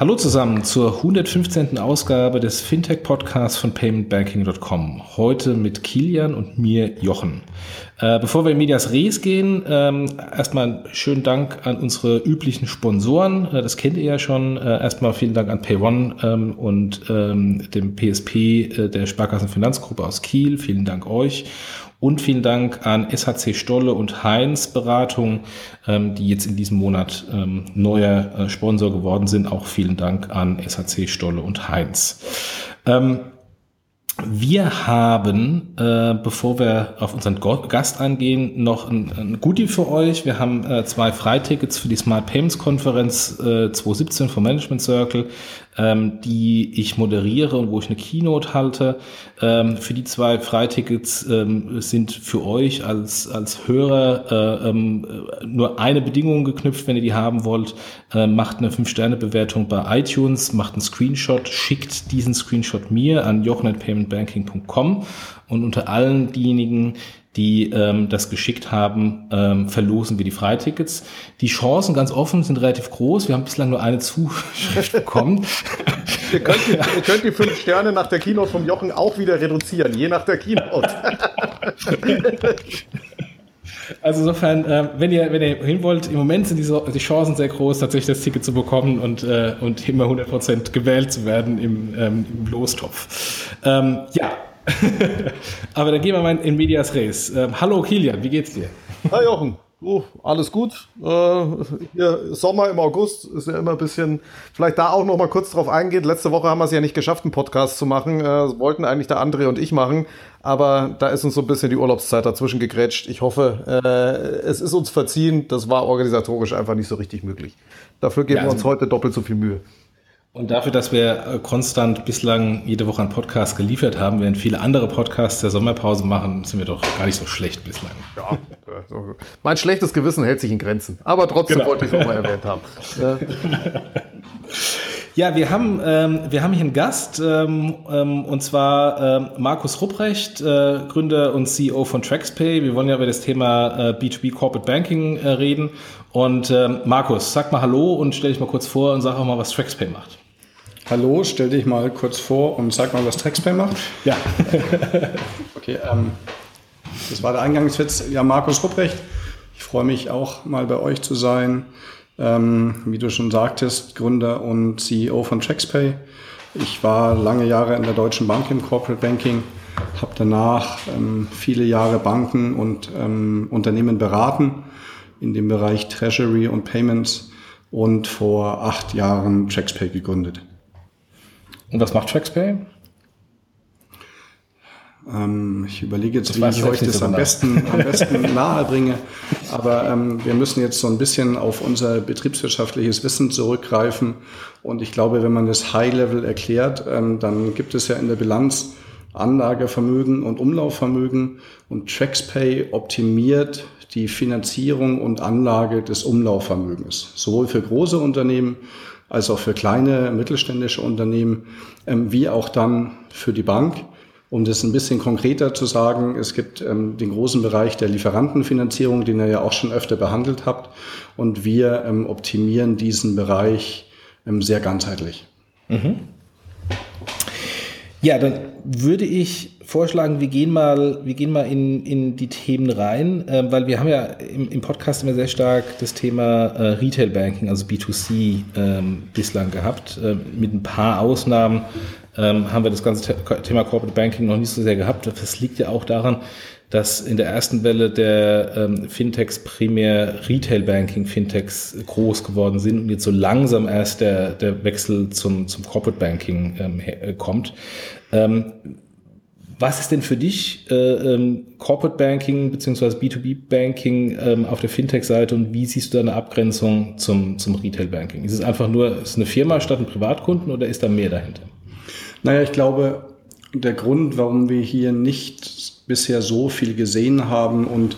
Hallo zusammen zur 115. Ausgabe des Fintech-Podcasts von paymentbanking.com. Heute mit Kilian und mir Jochen. Äh, bevor wir in Medias Res gehen, ähm, erstmal schönen Dank an unsere üblichen Sponsoren. Äh, das kennt ihr ja schon. Äh, erstmal vielen Dank an PayOne ähm, und ähm, dem PSP der Sparkassen Finanzgruppe aus Kiel. Vielen Dank euch. Und vielen Dank an SHC Stolle und Heinz Beratung, ähm, die jetzt in diesem Monat ähm, neuer äh, Sponsor geworden sind. Auch vielen Dank an SHC Stolle und Heinz. Ähm, wir haben, äh, bevor wir auf unseren Gast eingehen, noch ein, ein Goodie für euch. Wir haben äh, zwei Freitickets für die Smart Payments Konferenz äh, 2017 vom Management Circle ähm, die ich moderiere und wo ich eine Keynote halte. Ähm, für die zwei Freitickets ähm, sind für euch als, als Hörer äh, ähm, nur eine Bedingung geknüpft, wenn ihr die haben wollt. Äh, macht eine 5-Sterne-Bewertung bei iTunes, macht einen Screenshot, schickt diesen Screenshot mir an jochen.paymentbanking.com und unter allen diejenigen, die ähm, das geschickt haben, ähm, verlosen wir die Freitickets. Die Chancen ganz offen sind relativ groß. Wir haben bislang nur eine Zuschrift bekommen. ihr, könnt die, ihr könnt die fünf Sterne nach der Keynote vom Jochen auch wieder reduzieren, je nach der Keynote. Also insofern, äh, wenn ihr wenn ihr hin wollt, im Moment sind die, die Chancen sehr groß, tatsächlich das Ticket zu bekommen und äh, und immer 100% gewählt zu werden im, ähm, im Lostopf. Ähm, ja, Aber dann gehen wir mal in Medias Res. Ähm, hallo Kilian, wie geht's dir? Hi Jochen. Oh, alles gut. Äh, hier, Sommer im August ist ja immer ein bisschen, vielleicht da auch noch mal kurz drauf eingehen. Letzte Woche haben wir es ja nicht geschafft, einen Podcast zu machen. Äh, wollten eigentlich der André und ich machen, aber da ist uns so ein bisschen die Urlaubszeit dazwischen gegrätscht. Ich hoffe, äh, es ist uns verziehen. Das war organisatorisch einfach nicht so richtig möglich. Dafür geben ja, also wir uns heute doppelt so viel Mühe. Und dafür, dass wir äh, konstant bislang jede Woche einen Podcast geliefert haben, während viele andere Podcasts der Sommerpause machen, sind wir doch gar nicht so schlecht bislang. Ja, mein schlechtes Gewissen hält sich in Grenzen. Aber trotzdem genau. wollte ich es nochmal erwähnt haben. Ja, wir haben, ähm, wir haben hier einen Gast, ähm, ähm, und zwar ähm, Markus Rupprecht, äh, Gründer und CEO von TraxPay. Wir wollen ja über das Thema äh, B2B Corporate Banking äh, reden. Und ähm, Markus, sag mal Hallo und stell dich mal kurz vor und sag auch mal, was TraxPay macht. Hallo, stell dich mal kurz vor und sag mal, was TraxPay macht. Ja. okay, ähm, das war der Eingangswitz. Ja, Markus Rupprecht. Ich freue mich auch mal bei euch zu sein. Ähm, wie du schon sagtest, Gründer und CEO von TraxPay. Ich war lange Jahre in der Deutschen Bank im Corporate Banking, habe danach ähm, viele Jahre Banken und ähm, Unternehmen beraten in dem Bereich Treasury und Payments und vor acht Jahren TraxPay gegründet. Und was macht TraxPay? Ähm, ich überlege jetzt, das wie ich euch das am besten, am besten nahe bringe. Aber ähm, wir müssen jetzt so ein bisschen auf unser betriebswirtschaftliches Wissen zurückgreifen. Und ich glaube, wenn man das High-Level erklärt, ähm, dann gibt es ja in der Bilanz Anlagevermögen und Umlaufvermögen. Und TraxPay optimiert die Finanzierung und Anlage des Umlaufvermögens, sowohl für große Unternehmen als auch für kleine mittelständische Unternehmen, ähm, wie auch dann für die Bank. Um das ein bisschen konkreter zu sagen, es gibt ähm, den großen Bereich der Lieferantenfinanzierung, den ihr ja auch schon öfter behandelt habt. Und wir ähm, optimieren diesen Bereich ähm, sehr ganzheitlich. Mhm. Ja, dann würde ich vorschlagen, wir gehen mal, wir gehen mal in, in die Themen rein, äh, weil wir haben ja im, im Podcast immer sehr stark das Thema äh, Retail Banking, also B2C ähm, bislang gehabt. Äh, mit ein paar Ausnahmen ähm, haben wir das ganze Thema Corporate Banking noch nicht so sehr gehabt. Das liegt ja auch daran, dass in der ersten Welle der ähm, Fintechs primär Retail Banking Fintechs groß geworden sind und jetzt so langsam erst der, der Wechsel zum, zum Corporate Banking ähm, äh, kommt. Ähm, was ist denn für dich äh, ähm, Corporate Banking beziehungsweise B2B Banking ähm, auf der Fintech-Seite und wie siehst du da eine Abgrenzung zum, zum Retail Banking? Ist es einfach nur ist eine Firma statt ein Privatkunden oder ist da mehr dahinter? Naja, ich glaube, der Grund, warum wir hier nicht bisher so viel gesehen haben und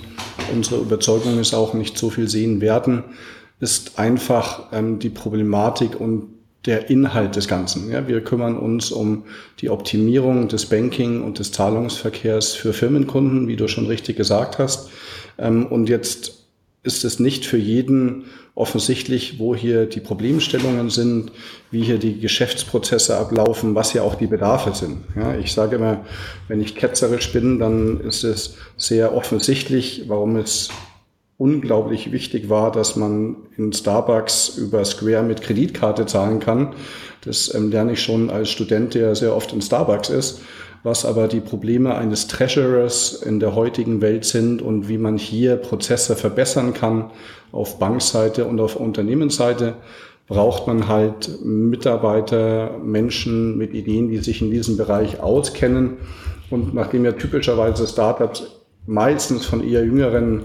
unsere Überzeugung ist auch nicht so viel sehen werden, ist einfach ähm, die Problematik und der Inhalt des Ganzen. Ja, wir kümmern uns um die Optimierung des Banking und des Zahlungsverkehrs für Firmenkunden, wie du schon richtig gesagt hast. Ähm, und jetzt ist es nicht für jeden offensichtlich, wo hier die Problemstellungen sind, wie hier die Geschäftsprozesse ablaufen, was ja auch die Bedarfe sind. Ja, ich sage immer, wenn ich ketzerisch bin, dann ist es sehr offensichtlich, warum es unglaublich wichtig war, dass man in Starbucks über Square mit Kreditkarte zahlen kann. Das ähm, lerne ich schon als Student, der sehr oft in Starbucks ist was aber die Probleme eines Treasurers in der heutigen Welt sind und wie man hier Prozesse verbessern kann auf Bankseite und auf Unternehmensseite, braucht man halt Mitarbeiter, Menschen mit Ideen, die sich in diesem Bereich auskennen. Und nachdem ja typischerweise Startups meistens von eher jüngeren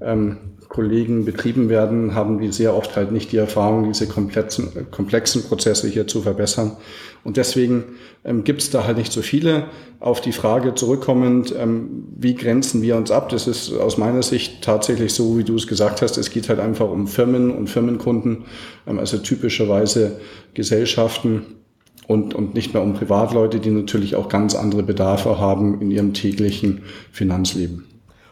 ähm, Kollegen betrieben werden, haben die sehr oft halt nicht die Erfahrung, diese komplexen, komplexen Prozesse hier zu verbessern. Und deswegen ähm, gibt es da halt nicht so viele. Auf die Frage zurückkommend, ähm, wie grenzen wir uns ab? Das ist aus meiner Sicht tatsächlich so, wie du es gesagt hast. Es geht halt einfach um Firmen und Firmenkunden, ähm, also typischerweise Gesellschaften und, und nicht mehr um Privatleute, die natürlich auch ganz andere Bedarfe haben in ihrem täglichen Finanzleben.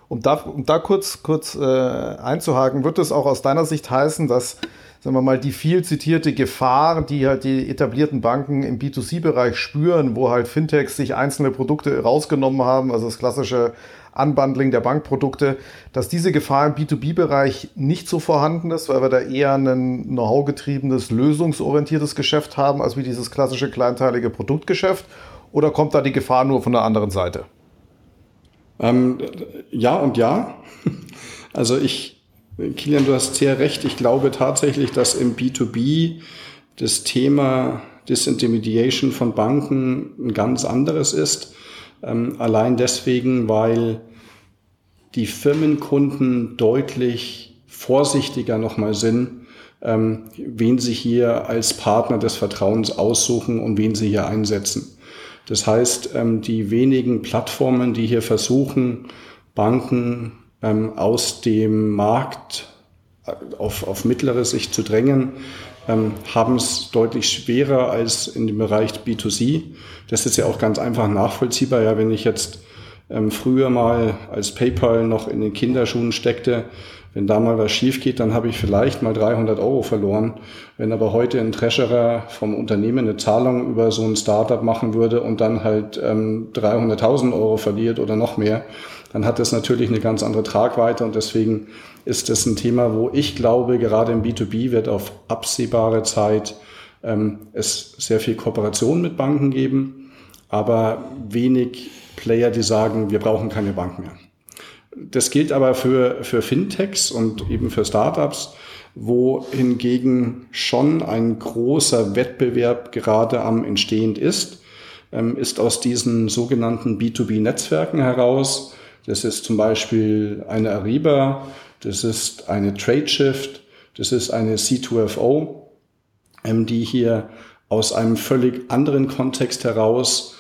Um da, um da kurz, kurz äh, einzuhaken, wird es auch aus deiner Sicht heißen, dass sagen wir mal, die viel zitierte Gefahr, die halt die etablierten Banken im B2C-Bereich spüren, wo halt Fintechs sich einzelne Produkte rausgenommen haben, also das klassische Unbundling der Bankprodukte, dass diese Gefahr im B2B-Bereich nicht so vorhanden ist, weil wir da eher ein Know-how-getriebenes, lösungsorientiertes Geschäft haben, als wie dieses klassische kleinteilige Produktgeschäft? Oder kommt da die Gefahr nur von der anderen Seite? Ähm, ja und ja. Also ich, Kilian, du hast sehr recht. Ich glaube tatsächlich, dass im B2B das Thema Disintermediation von Banken ein ganz anderes ist. Ähm, allein deswegen, weil die Firmenkunden deutlich vorsichtiger nochmal sind, ähm, wen sie hier als Partner des Vertrauens aussuchen und wen sie hier einsetzen. Das heißt, ähm, die wenigen Plattformen, die hier versuchen, Banken ähm, aus dem Markt äh, auf, auf mittlere Sicht zu drängen, ähm, haben es deutlich schwerer als in dem Bereich B2C. Das ist ja auch ganz einfach nachvollziehbar. Ja, wenn ich jetzt früher mal als PayPal noch in den Kinderschuhen steckte, wenn da mal was schief geht, dann habe ich vielleicht mal 300 Euro verloren. Wenn aber heute ein Treasurer vom Unternehmen eine Zahlung über so ein Startup machen würde und dann halt ähm, 300.000 Euro verliert oder noch mehr, dann hat das natürlich eine ganz andere Tragweite und deswegen ist das ein Thema, wo ich glaube, gerade im B2B wird auf absehbare Zeit ähm, es sehr viel Kooperation mit Banken geben, aber wenig Player, die sagen, wir brauchen keine Bank mehr. Das gilt aber für, für Fintechs und eben für Startups, wo hingegen schon ein großer Wettbewerb gerade am Entstehend ist, ähm, ist aus diesen sogenannten B2B-Netzwerken heraus. Das ist zum Beispiel eine Ariba, das ist eine TradeShift, das ist eine C2FO, ähm, die hier aus einem völlig anderen Kontext heraus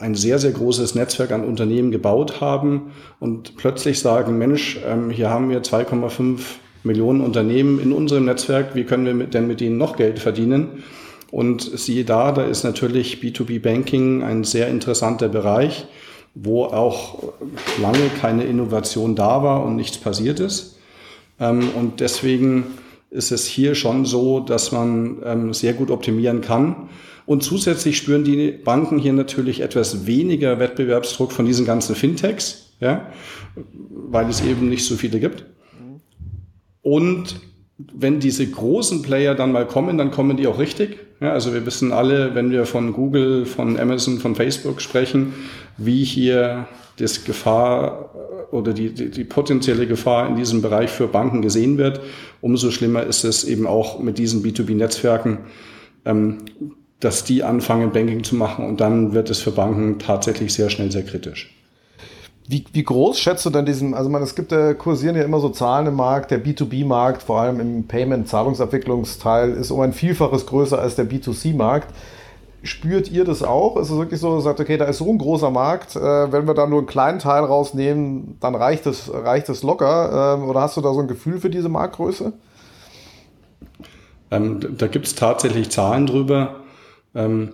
ein sehr, sehr großes Netzwerk an Unternehmen gebaut haben und plötzlich sagen, Mensch, ähm, hier haben wir 2,5 Millionen Unternehmen in unserem Netzwerk, wie können wir denn mit ihnen noch Geld verdienen? Und siehe da, da ist natürlich B2B Banking ein sehr interessanter Bereich, wo auch lange keine Innovation da war und nichts passiert ist. Ähm, und deswegen ist es hier schon so, dass man ähm, sehr gut optimieren kann. Und zusätzlich spüren die Banken hier natürlich etwas weniger Wettbewerbsdruck von diesen ganzen Fintechs, ja, weil es eben nicht so viele gibt. Und wenn diese großen Player dann mal kommen, dann kommen die auch richtig. Ja, also wir wissen alle, wenn wir von Google, von Amazon, von Facebook sprechen, wie hier das Gefahr äh, oder die, die, die potenzielle Gefahr in diesem Bereich für Banken gesehen wird. Umso schlimmer ist es eben auch mit diesen B2B-Netzwerken, ähm, dass die anfangen, Banking zu machen und dann wird es für Banken tatsächlich sehr schnell sehr kritisch. Wie, wie groß schätzt du denn diesen, also man, es gibt ja, kursieren ja immer so Zahlen im Markt, der B2B-Markt, vor allem im Payment-Zahlungsabwicklungsteil, ist um ein Vielfaches größer als der B2C-Markt. Spürt ihr das auch? Ist es wirklich so, sagt, okay, da ist so ein großer Markt, äh, wenn wir da nur einen kleinen Teil rausnehmen, dann reicht es, reicht es locker? Ähm, oder hast du da so ein Gefühl für diese Marktgröße? Ähm, da gibt es tatsächlich Zahlen drüber. Ähm,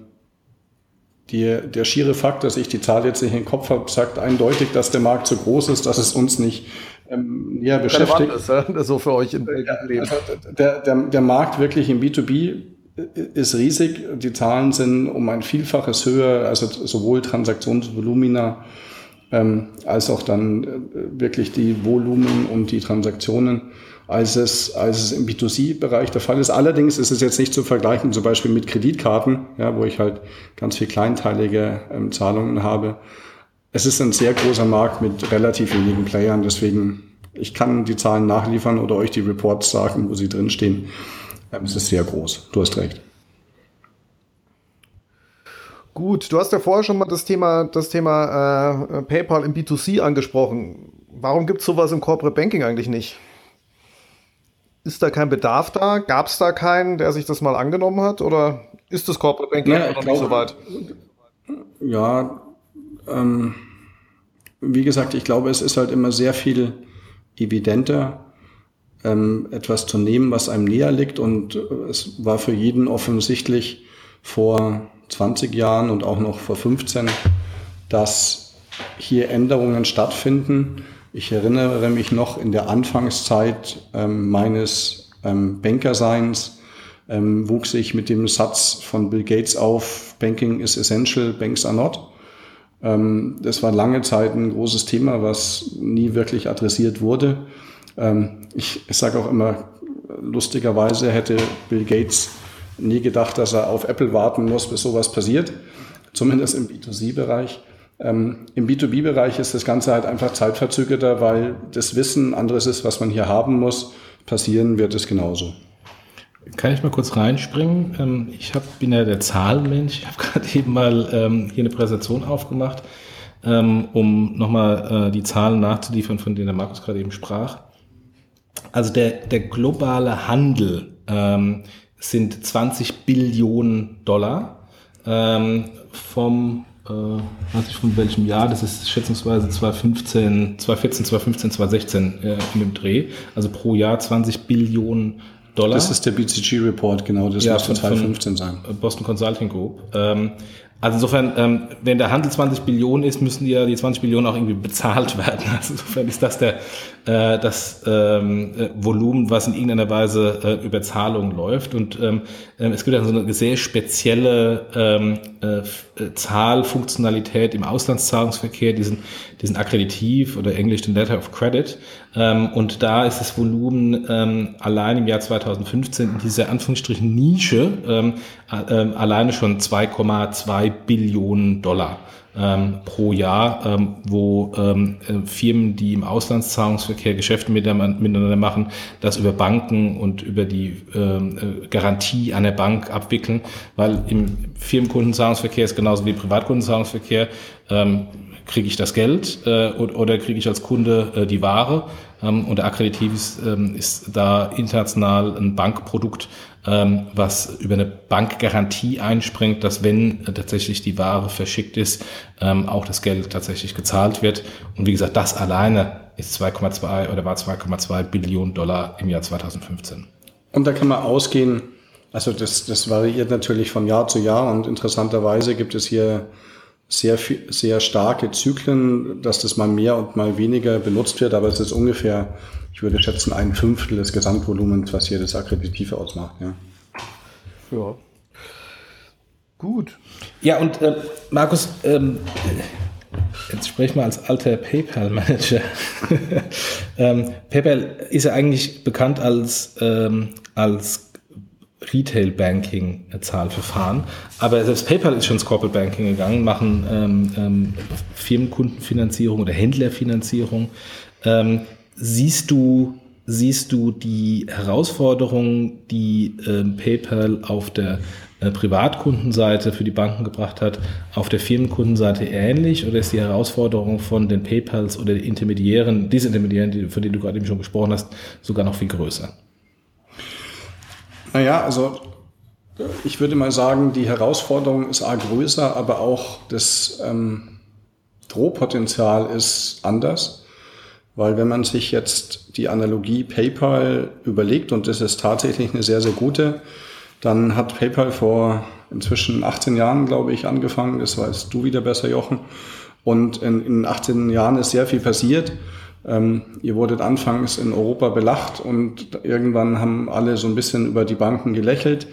die, der schiere Fakt, dass ich die Zahl jetzt nicht im Kopf habe, sagt eindeutig, dass der Markt so groß ist, dass es uns nicht ähm, näher beschäftigt. Ist, ja? so für euch im Leben. Also der, der, der Markt wirklich im B2B ist riesig. Die Zahlen sind um ein Vielfaches höher, also sowohl Transaktionsvolumina ähm, als auch dann äh, wirklich die Volumen und die Transaktionen, als es, als es im B2C-Bereich der Fall ist. Allerdings ist es jetzt nicht zu vergleichen, zum Beispiel mit Kreditkarten, ja, wo ich halt ganz viel kleinteilige ähm, Zahlungen habe. Es ist ein sehr großer Markt mit relativ wenigen Playern, deswegen ich kann die Zahlen nachliefern oder euch die Reports sagen, wo sie drinstehen. Ähm, es ist sehr groß. Du hast recht. Gut, du hast ja vorher schon mal das Thema, das Thema äh, PayPal im B2C angesprochen. Warum gibt es sowas im Corporate Banking eigentlich nicht? Ist da kein Bedarf da? Gab es da keinen, der sich das mal angenommen hat? Oder ist das Corporate Banking ja, noch nicht so weit? Ja, ähm, wie gesagt, ich glaube, es ist halt immer sehr viel evidenter, ähm, etwas zu nehmen, was einem näher liegt. Und es war für jeden offensichtlich vor 20 Jahren und auch noch vor 15, dass hier Änderungen stattfinden. Ich erinnere mich noch in der Anfangszeit ähm, meines ähm, Bankerseins, ähm, wuchs ich mit dem Satz von Bill Gates auf, Banking is essential, banks are not. Ähm, das war lange Zeit ein großes Thema, was nie wirklich adressiert wurde. Ähm, ich ich sage auch immer, lustigerweise hätte Bill Gates nie gedacht, dass er auf Apple warten muss, bis sowas passiert, zumindest im B2C-Bereich. Ähm, Im B2B-Bereich ist das Ganze halt einfach zeitverzögerter, weil das Wissen anderes ist, was man hier haben muss. Passieren wird es genauso. Kann ich mal kurz reinspringen? Ähm, ich hab, bin ja der Zahlenmensch. Ich habe gerade eben mal ähm, hier eine Präsentation aufgemacht, ähm, um nochmal äh, die Zahlen nachzuliefern, von denen der Markus gerade eben sprach. Also der, der globale Handel ähm, sind 20 Billionen Dollar ähm, vom, äh, weiß ich von welchem Jahr, das ist schätzungsweise 2015, 2014, 2015, 2016 äh, in dem Dreh, also pro Jahr 20 Billionen Dollar. Das ist der BCG Report, genau, das ja, muss 2015 sein. Boston Consulting Group. Ähm, also insofern, ähm, wenn der Handel 20 Billionen ist, müssen ja die 20 Billionen auch irgendwie bezahlt werden. Also insofern ist das der äh, das ähm, äh, Volumen, was in irgendeiner Weise äh, über Zahlungen läuft. Und ähm, ähm es gibt ja so eine sehr spezielle ähm, äh, äh, Zahlfunktionalität im Auslandszahlungsverkehr, diesen, diesen Akkreditiv oder englisch den Letter of Credit. Ähm, und da ist das Volumen ähm, allein im Jahr 2015 in dieser Anführungsstrichen Nische ähm, äh, alleine schon 2,2 Billionen Dollar ähm, pro Jahr, ähm, wo ähm, äh, Firmen, die im Auslandszahlungsverkehr Geschäfte miteinander machen, das über Banken und über die ähm, äh, Garantie einer Bank abwickeln, weil im Firmenkundenzahlungsverkehr ist genauso wie Privatkundenzahlungsverkehr ähm, kriege ich das Geld äh, oder, oder kriege ich als Kunde äh, die Ware. Ähm, und der Akkreditiv ist, ähm, ist da international ein Bankprodukt, ähm, was über eine Bankgarantie einspringt, dass wenn tatsächlich die Ware verschickt ist, auch das Geld tatsächlich gezahlt wird. Und wie gesagt, das alleine ist 2,2 oder war 2,2 Billionen Dollar im Jahr 2015. Und da kann man ausgehen, also das, das variiert natürlich von Jahr zu Jahr und interessanterweise gibt es hier sehr, sehr starke Zyklen, dass das mal mehr und mal weniger benutzt wird, aber es ist ungefähr, ich würde schätzen, ein Fünftel des Gesamtvolumens, was hier das Akkreditiv ausmacht. Ja. ja. Gut. Ja, und äh, Markus, ähm, jetzt spreche mal als alter PayPal-Manager. ähm, PayPal ist ja eigentlich bekannt als, ähm, als Retail Banking Zahlverfahren. Aber selbst PayPal ist schon ins Corporate Banking gegangen, machen ähm, ähm, Firmenkundenfinanzierung oder Händlerfinanzierung. Ähm, siehst du siehst du die Herausforderungen, die ähm, PayPal auf der äh, Privatkundenseite für die Banken gebracht hat, auf der Firmenkundenseite ähnlich oder ist die Herausforderung von den PayPals oder den Intermediären, diese Intermediären, von denen du gerade eben schon gesprochen hast, sogar noch viel größer? Naja, also ich würde mal sagen, die Herausforderung ist A größer, aber auch das ähm, Drohpotenzial ist anders. Weil wenn man sich jetzt die Analogie PayPal überlegt, und das ist tatsächlich eine sehr, sehr gute, dann hat PayPal vor inzwischen 18 Jahren, glaube ich, angefangen. Das weißt du wieder besser, Jochen. Und in, in 18 Jahren ist sehr viel passiert. Ähm, ihr wurdet anfangs in Europa belacht und irgendwann haben alle so ein bisschen über die Banken gelächelt.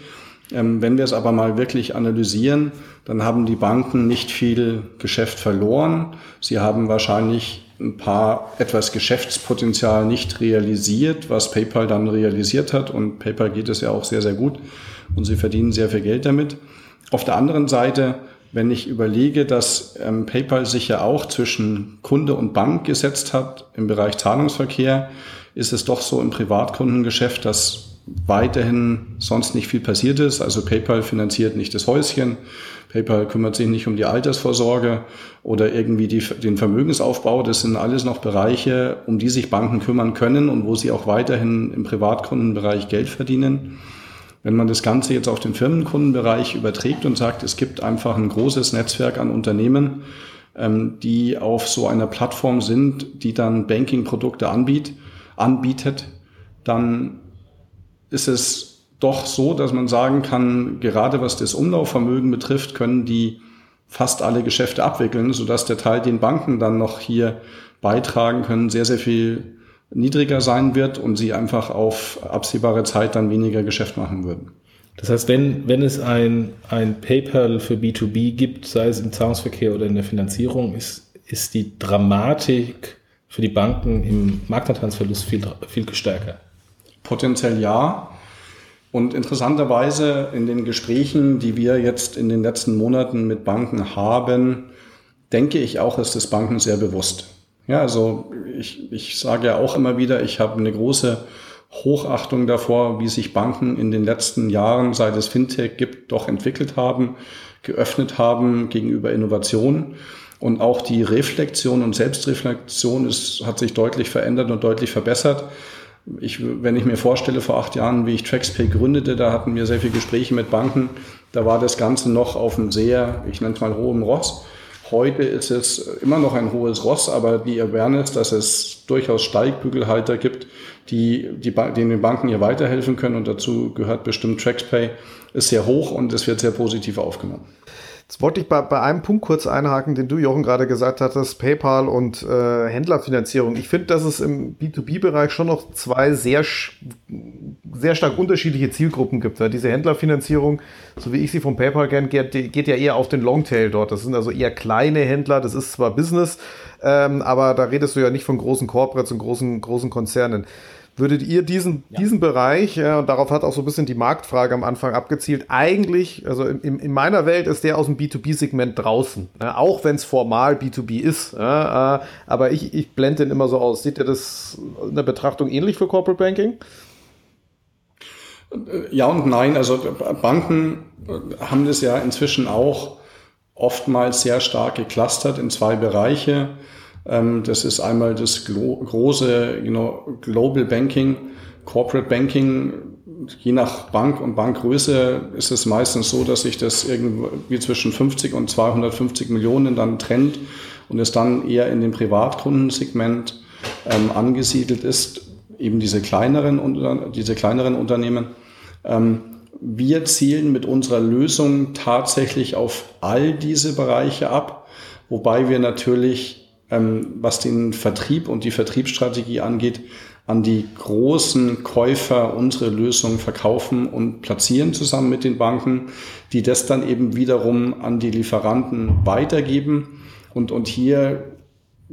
Ähm, wenn wir es aber mal wirklich analysieren, dann haben die Banken nicht viel Geschäft verloren. Sie haben wahrscheinlich ein paar etwas Geschäftspotenzial nicht realisiert, was PayPal dann realisiert hat. Und PayPal geht es ja auch sehr, sehr gut und sie verdienen sehr viel Geld damit. Auf der anderen Seite, wenn ich überlege, dass ähm, PayPal sich ja auch zwischen Kunde und Bank gesetzt hat im Bereich Zahlungsverkehr, ist es doch so im Privatkundengeschäft, dass weiterhin sonst nicht viel passiert ist. Also PayPal finanziert nicht das Häuschen, PayPal kümmert sich nicht um die Altersvorsorge oder irgendwie die, den Vermögensaufbau. Das sind alles noch Bereiche, um die sich Banken kümmern können und wo sie auch weiterhin im Privatkundenbereich Geld verdienen. Wenn man das Ganze jetzt auf den Firmenkundenbereich überträgt und sagt, es gibt einfach ein großes Netzwerk an Unternehmen, ähm, die auf so einer Plattform sind, die dann Banking-Produkte anbietet, anbietet, dann ist es doch so, dass man sagen kann, gerade was das Umlaufvermögen betrifft, können die fast alle Geschäfte abwickeln, sodass der Teil, den Banken dann noch hier beitragen können, sehr, sehr viel niedriger sein wird und sie einfach auf absehbare Zeit dann weniger Geschäft machen würden. Das heißt, wenn, wenn es ein, ein PayPal für B2B gibt, sei es im Zahlungsverkehr oder in der Finanzierung, ist, ist die Dramatik für die Banken im Marktanteilsverlust viel, viel stärker. Potenziell ja. Und interessanterweise in den Gesprächen, die wir jetzt in den letzten Monaten mit Banken haben, denke ich auch, ist das Banken sehr bewusst. Ja, also ich, ich sage ja auch immer wieder, ich habe eine große Hochachtung davor, wie sich Banken in den letzten Jahren, seit es Fintech gibt, doch entwickelt haben, geöffnet haben gegenüber Innovation. Und auch die Reflexion und Selbstreflexion ist, hat sich deutlich verändert und deutlich verbessert. Ich, wenn ich mir vorstelle, vor acht Jahren, wie ich TraxPay gründete, da hatten wir sehr viele Gespräche mit Banken. Da war das Ganze noch auf einem sehr, ich nenne es mal hohem Ross. Heute ist es immer noch ein hohes Ross, aber die Awareness, dass es durchaus Steigbügelhalter gibt, die, die denen den Banken hier weiterhelfen können und dazu gehört bestimmt TraxPay, ist sehr hoch und es wird sehr positiv aufgenommen. Jetzt wollte ich bei, bei einem Punkt kurz einhaken, den du, Jochen, gerade gesagt hattest, PayPal und äh, Händlerfinanzierung. Ich finde, dass es im B2B-Bereich schon noch zwei sehr, sehr stark unterschiedliche Zielgruppen gibt. Ja, diese Händlerfinanzierung, so wie ich sie von PayPal kenne, geht, geht, ja eher auf den Longtail dort. Das sind also eher kleine Händler, das ist zwar Business, ähm, aber da redest du ja nicht von großen Corporates und großen, großen Konzernen. Würdet ihr diesen, ja. diesen Bereich, ja, und darauf hat auch so ein bisschen die Marktfrage am Anfang abgezielt, eigentlich, also in, in meiner Welt ist der aus dem B2B-Segment draußen, ja, auch wenn es formal B2B ist. Äh, aber ich, ich blende den immer so aus. Seht ihr das in der Betrachtung ähnlich für Corporate Banking? Ja und nein. Also Banken haben das ja inzwischen auch oftmals sehr stark geclustert in zwei Bereiche. Ähm, das ist einmal das große you know, Global Banking, Corporate Banking. Je nach Bank und Bankgröße ist es meistens so, dass sich das irgendwie zwischen 50 und 250 Millionen dann trennt und es dann eher in dem Privatkundensegment ähm, angesiedelt ist, eben diese kleineren, diese kleineren Unternehmen. Ähm, wir zielen mit unserer Lösung tatsächlich auf all diese Bereiche ab, wobei wir natürlich ähm, was den Vertrieb und die Vertriebsstrategie angeht, an die großen Käufer unsere Lösung verkaufen und platzieren zusammen mit den Banken, die das dann eben wiederum an die Lieferanten weitergeben. Und, und hier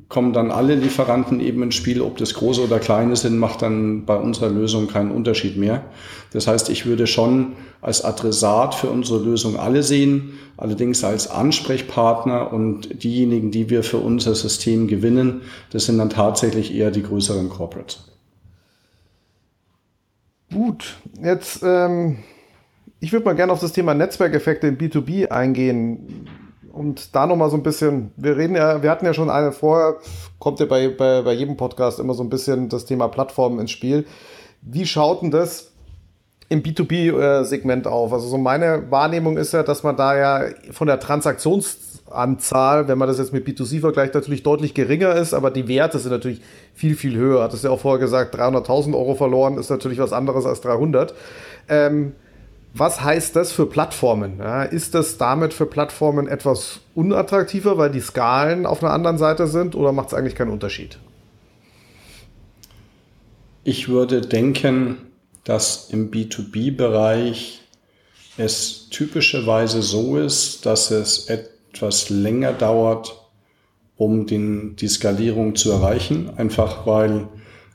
kommen dann alle Lieferanten eben ins Spiel, ob das große oder kleine sind, macht dann bei unserer Lösung keinen Unterschied mehr. Das heißt, ich würde schon als Adressat für unsere Lösung alle sehen, allerdings als Ansprechpartner und diejenigen, die wir für unser System gewinnen, das sind dann tatsächlich eher die größeren Corporates. Gut, jetzt ähm, ich würde mal gerne auf das Thema Netzwerkeffekte in B2B eingehen und da nochmal so ein bisschen, wir reden ja, wir hatten ja schon eine vorher, kommt ja bei, bei, bei jedem Podcast immer so ein bisschen das Thema Plattformen ins Spiel. Wie schaut denn das im B2B-Segment auf? Also so meine Wahrnehmung ist ja, dass man da ja von der Transaktionsanzahl, wenn man das jetzt mit B2C vergleicht, natürlich deutlich geringer ist, aber die Werte sind natürlich viel, viel höher. Hat es ja auch vorher gesagt, 300.000 Euro verloren ist natürlich was anderes als 300. Ähm, was heißt das für Plattformen? Ist das damit für Plattformen etwas unattraktiver, weil die Skalen auf einer anderen Seite sind oder macht es eigentlich keinen Unterschied? Ich würde denken, dass im B2B-Bereich es typischerweise so ist, dass es etwas länger dauert, um den, die Skalierung zu erreichen, einfach weil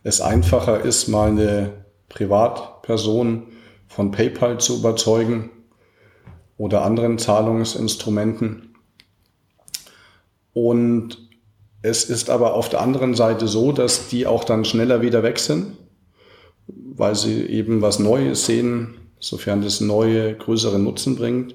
es einfacher ist, mal eine Privatperson von PayPal zu überzeugen oder anderen Zahlungsinstrumenten. Und es ist aber auf der anderen Seite so, dass die auch dann schneller wieder weg sind, weil sie eben was Neues sehen, sofern das neue größere Nutzen bringt.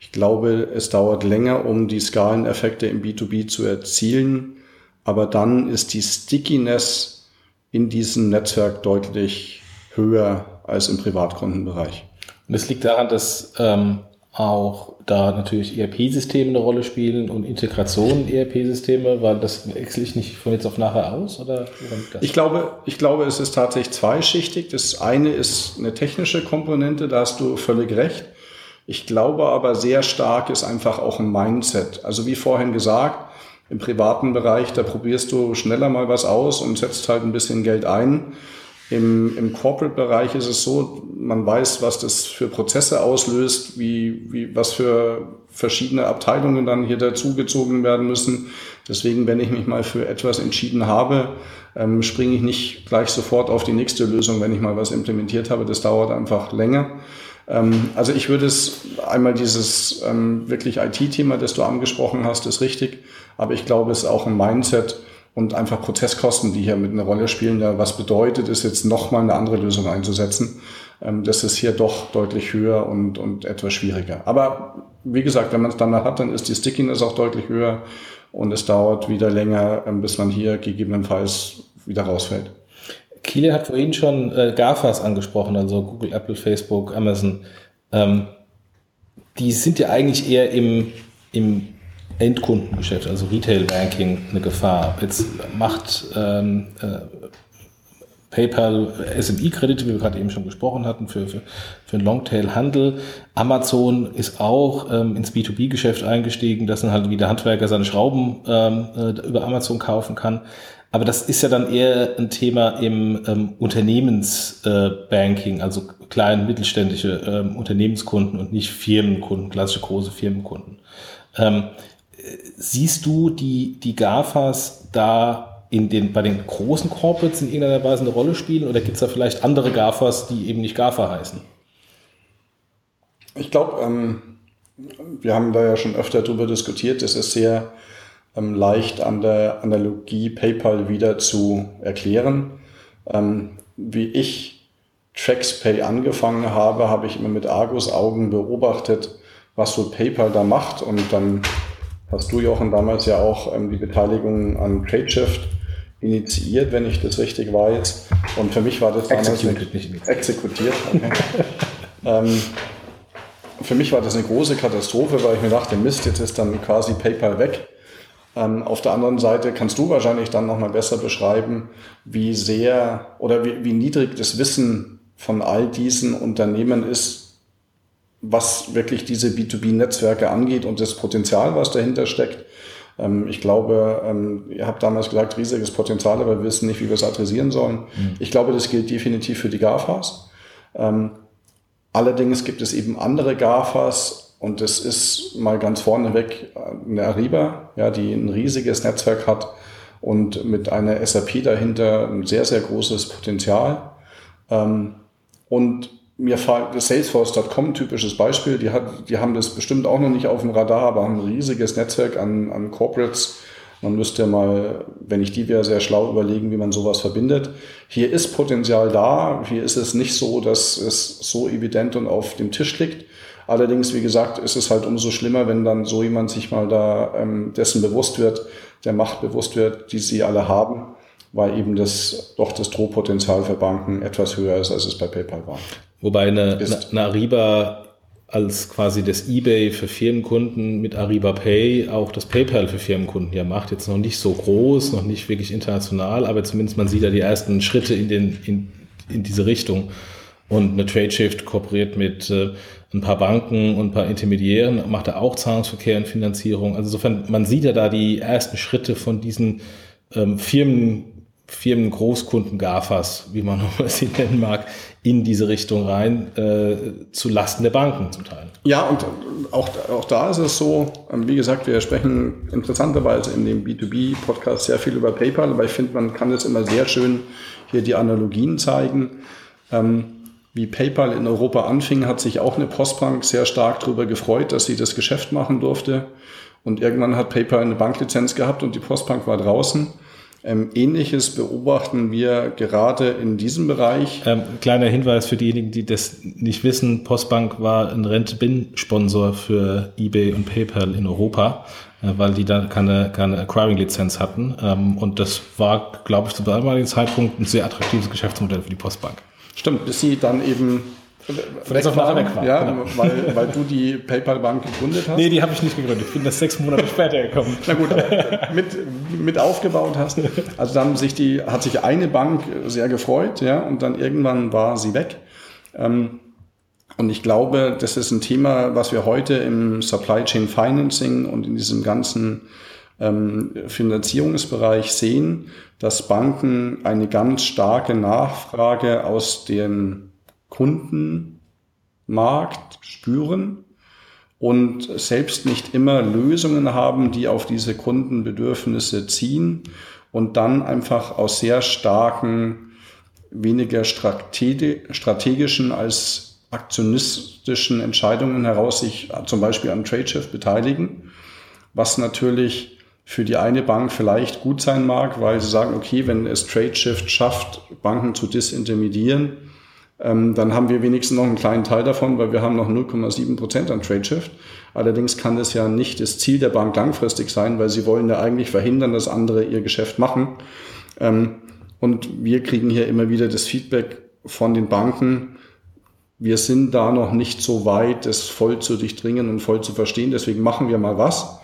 Ich glaube, es dauert länger, um die Skaleneffekte im B2B zu erzielen, aber dann ist die Stickiness in diesem Netzwerk deutlich höher als im Privatkundenbereich. Und das liegt daran, dass ähm, auch da natürlich ERP-Systeme eine Rolle spielen und Integration ERP-Systeme, weil das wechsle ich nicht von jetzt auf nachher aus? Oder ich, glaube, ich glaube, es ist tatsächlich zweischichtig. Das eine ist eine technische Komponente, da hast du völlig recht. Ich glaube aber sehr stark ist einfach auch ein Mindset. Also wie vorhin gesagt, im privaten Bereich, da probierst du schneller mal was aus und setzt halt ein bisschen Geld ein. Im, im Corporate-Bereich ist es so, man weiß, was das für Prozesse auslöst, wie, wie, was für verschiedene Abteilungen dann hier dazugezogen werden müssen. Deswegen, wenn ich mich mal für etwas entschieden habe, ähm, springe ich nicht gleich sofort auf die nächste Lösung, wenn ich mal was implementiert habe. Das dauert einfach länger. Ähm, also ich würde es einmal dieses ähm, wirklich IT-Thema, das du angesprochen hast, ist richtig. Aber ich glaube, es ist auch ein Mindset und einfach Prozesskosten, die hier mit einer Rolle spielen. Ja, was bedeutet es jetzt nochmal eine andere Lösung einzusetzen? Ähm, das ist hier doch deutlich höher und, und etwas schwieriger. Aber wie gesagt, wenn man es dann hat, dann ist die Stickiness auch deutlich höher und es dauert wieder länger, bis man hier gegebenenfalls wieder rausfällt. Kilian hat vorhin schon äh, GAFAs angesprochen, also Google, Apple, Facebook, Amazon. Ähm, die sind ja eigentlich eher im, im Endkundengeschäft, also Retail Banking, eine Gefahr. Jetzt macht ähm, äh, PayPal SMI-Kredite, wie wir gerade eben schon gesprochen hatten, für, für, für einen Longtail-Handel. Amazon ist auch ähm, ins B2B-Geschäft eingestiegen, dass dann halt wieder Handwerker seine Schrauben ähm, äh, über Amazon kaufen kann. Aber das ist ja dann eher ein Thema im ähm, Unternehmensbanking, äh, also kleinen, mittelständische ähm, Unternehmenskunden und nicht Firmenkunden, klassische große Firmenkunden. Ähm, siehst du die, die GAFAs da in den, bei den großen Corporates in irgendeiner Weise eine Rolle spielen oder gibt es da vielleicht andere GAFAs, die eben nicht GAFA heißen? Ich glaube, ähm, wir haben da ja schon öfter darüber diskutiert, das ist sehr ähm, leicht an der Analogie PayPal wieder zu erklären. Ähm, wie ich TraxPay angefangen habe, habe ich immer mit Argus Augen beobachtet, was so PayPal da macht. Und dann hast du, Jochen, damals ja auch ähm, die Beteiligung an TradeShift initiiert, wenn ich das richtig weiß. Und für mich war das damals exekutiert. Nicht exekutiert okay. ähm, für mich war das eine große Katastrophe, weil ich mir dachte, Mist, jetzt ist dann quasi PayPal weg. Ähm, auf der anderen Seite kannst du wahrscheinlich dann nochmal besser beschreiben, wie sehr oder wie, wie niedrig das Wissen von all diesen Unternehmen ist, was wirklich diese B2B-Netzwerke angeht und das Potenzial, was dahinter steckt. Ähm, ich glaube, ähm, ihr habt damals gesagt, riesiges Potenzial, aber wir wissen nicht, wie wir es adressieren sollen. Mhm. Ich glaube, das gilt definitiv für die GAFAs. Ähm, allerdings gibt es eben andere GAFAs, und das ist mal ganz vorneweg eine Ariba, ja, die ein riesiges Netzwerk hat und mit einer SAP dahinter ein sehr, sehr großes Potenzial. Und mir Salesforce.com typisches Beispiel, die, hat, die haben das bestimmt auch noch nicht auf dem Radar, aber haben ein riesiges Netzwerk an, an Corporates. Man müsste mal, wenn ich die wäre, sehr schlau überlegen, wie man sowas verbindet. Hier ist Potenzial da. Hier ist es nicht so, dass es so evident und auf dem Tisch liegt. Allerdings, wie gesagt, ist es halt umso schlimmer, wenn dann so jemand sich mal da ähm, dessen bewusst wird, der Macht bewusst wird, die sie alle haben, weil eben das doch das Drohpotenzial für Banken etwas höher ist, als es bei PayPal war. Wobei eine, eine Ariba als quasi das eBay für Firmenkunden mit Ariba Pay auch das PayPal für Firmenkunden ja macht. Jetzt noch nicht so groß, noch nicht wirklich international, aber zumindest man sieht da die ersten Schritte in, den, in, in diese Richtung. Und eine TradeShift kooperiert mit äh, ein paar Banken und ein paar Intermediären, macht er auch Zahlungsverkehr und Finanzierung. Also insofern, man sieht ja da die ersten Schritte von diesen ähm, Firmen, Firmen, Großkunden, GAFAs, wie man noch sie nennen mag, in diese Richtung rein, äh, zu Lasten der Banken zum Teil. Ja, und auch, auch da ist es so, ähm, wie gesagt, wir sprechen interessanterweise in dem B2B-Podcast sehr viel über PayPal, aber ich finde, man kann jetzt immer sehr schön hier die Analogien zeigen. Ähm, wie PayPal in Europa anfing, hat sich auch eine Postbank sehr stark darüber gefreut, dass sie das Geschäft machen durfte. Und irgendwann hat PayPal eine Banklizenz gehabt und die Postbank war draußen. Ähm, Ähnliches beobachten wir gerade in diesem Bereich. Ähm, kleiner Hinweis für diejenigen, die das nicht wissen. Postbank war ein Rent-Bin-Sponsor für eBay und PayPal in Europa, äh, weil die da keine, keine Acquiring-Lizenz hatten. Ähm, und das war, glaube ich, zu damaligen Zeitpunkt ein sehr attraktives Geschäftsmodell für die Postbank. Stimmt, bis sie dann eben von jetzt auf nachher weg war. Ja, genau. weil, weil du die PayPal-Bank gegründet hast. Nee, die habe ich nicht gegründet. Ich bin das sechs Monate später gekommen. Na gut, mit, mit aufgebaut hast. Also dann sich die, hat sich eine Bank sehr gefreut, ja, und dann irgendwann war sie weg. Ähm, und ich glaube, das ist ein Thema, was wir heute im Supply Chain Financing und in diesem ganzen ähm, Finanzierungsbereich sehen, dass Banken eine ganz starke Nachfrage aus dem Kundenmarkt spüren und selbst nicht immer Lösungen haben, die auf diese Kundenbedürfnisse ziehen und dann einfach aus sehr starken, weniger strategischen als aktionistischen Entscheidungen heraus sich zum Beispiel am Tradeshift beteiligen, was natürlich für die eine Bank vielleicht gut sein mag, weil sie sagen, okay, wenn es Tradeshift schafft, Banken zu disintermediieren, ähm, dann haben wir wenigstens noch einen kleinen Teil davon, weil wir haben noch 0,7 Prozent an Tradeshift. Allerdings kann das ja nicht das Ziel der Bank langfristig sein, weil sie wollen ja eigentlich verhindern, dass andere ihr Geschäft machen. Ähm, und wir kriegen hier immer wieder das Feedback von den Banken, wir sind da noch nicht so weit, das voll zu durchdringen und voll zu verstehen. Deswegen machen wir mal was.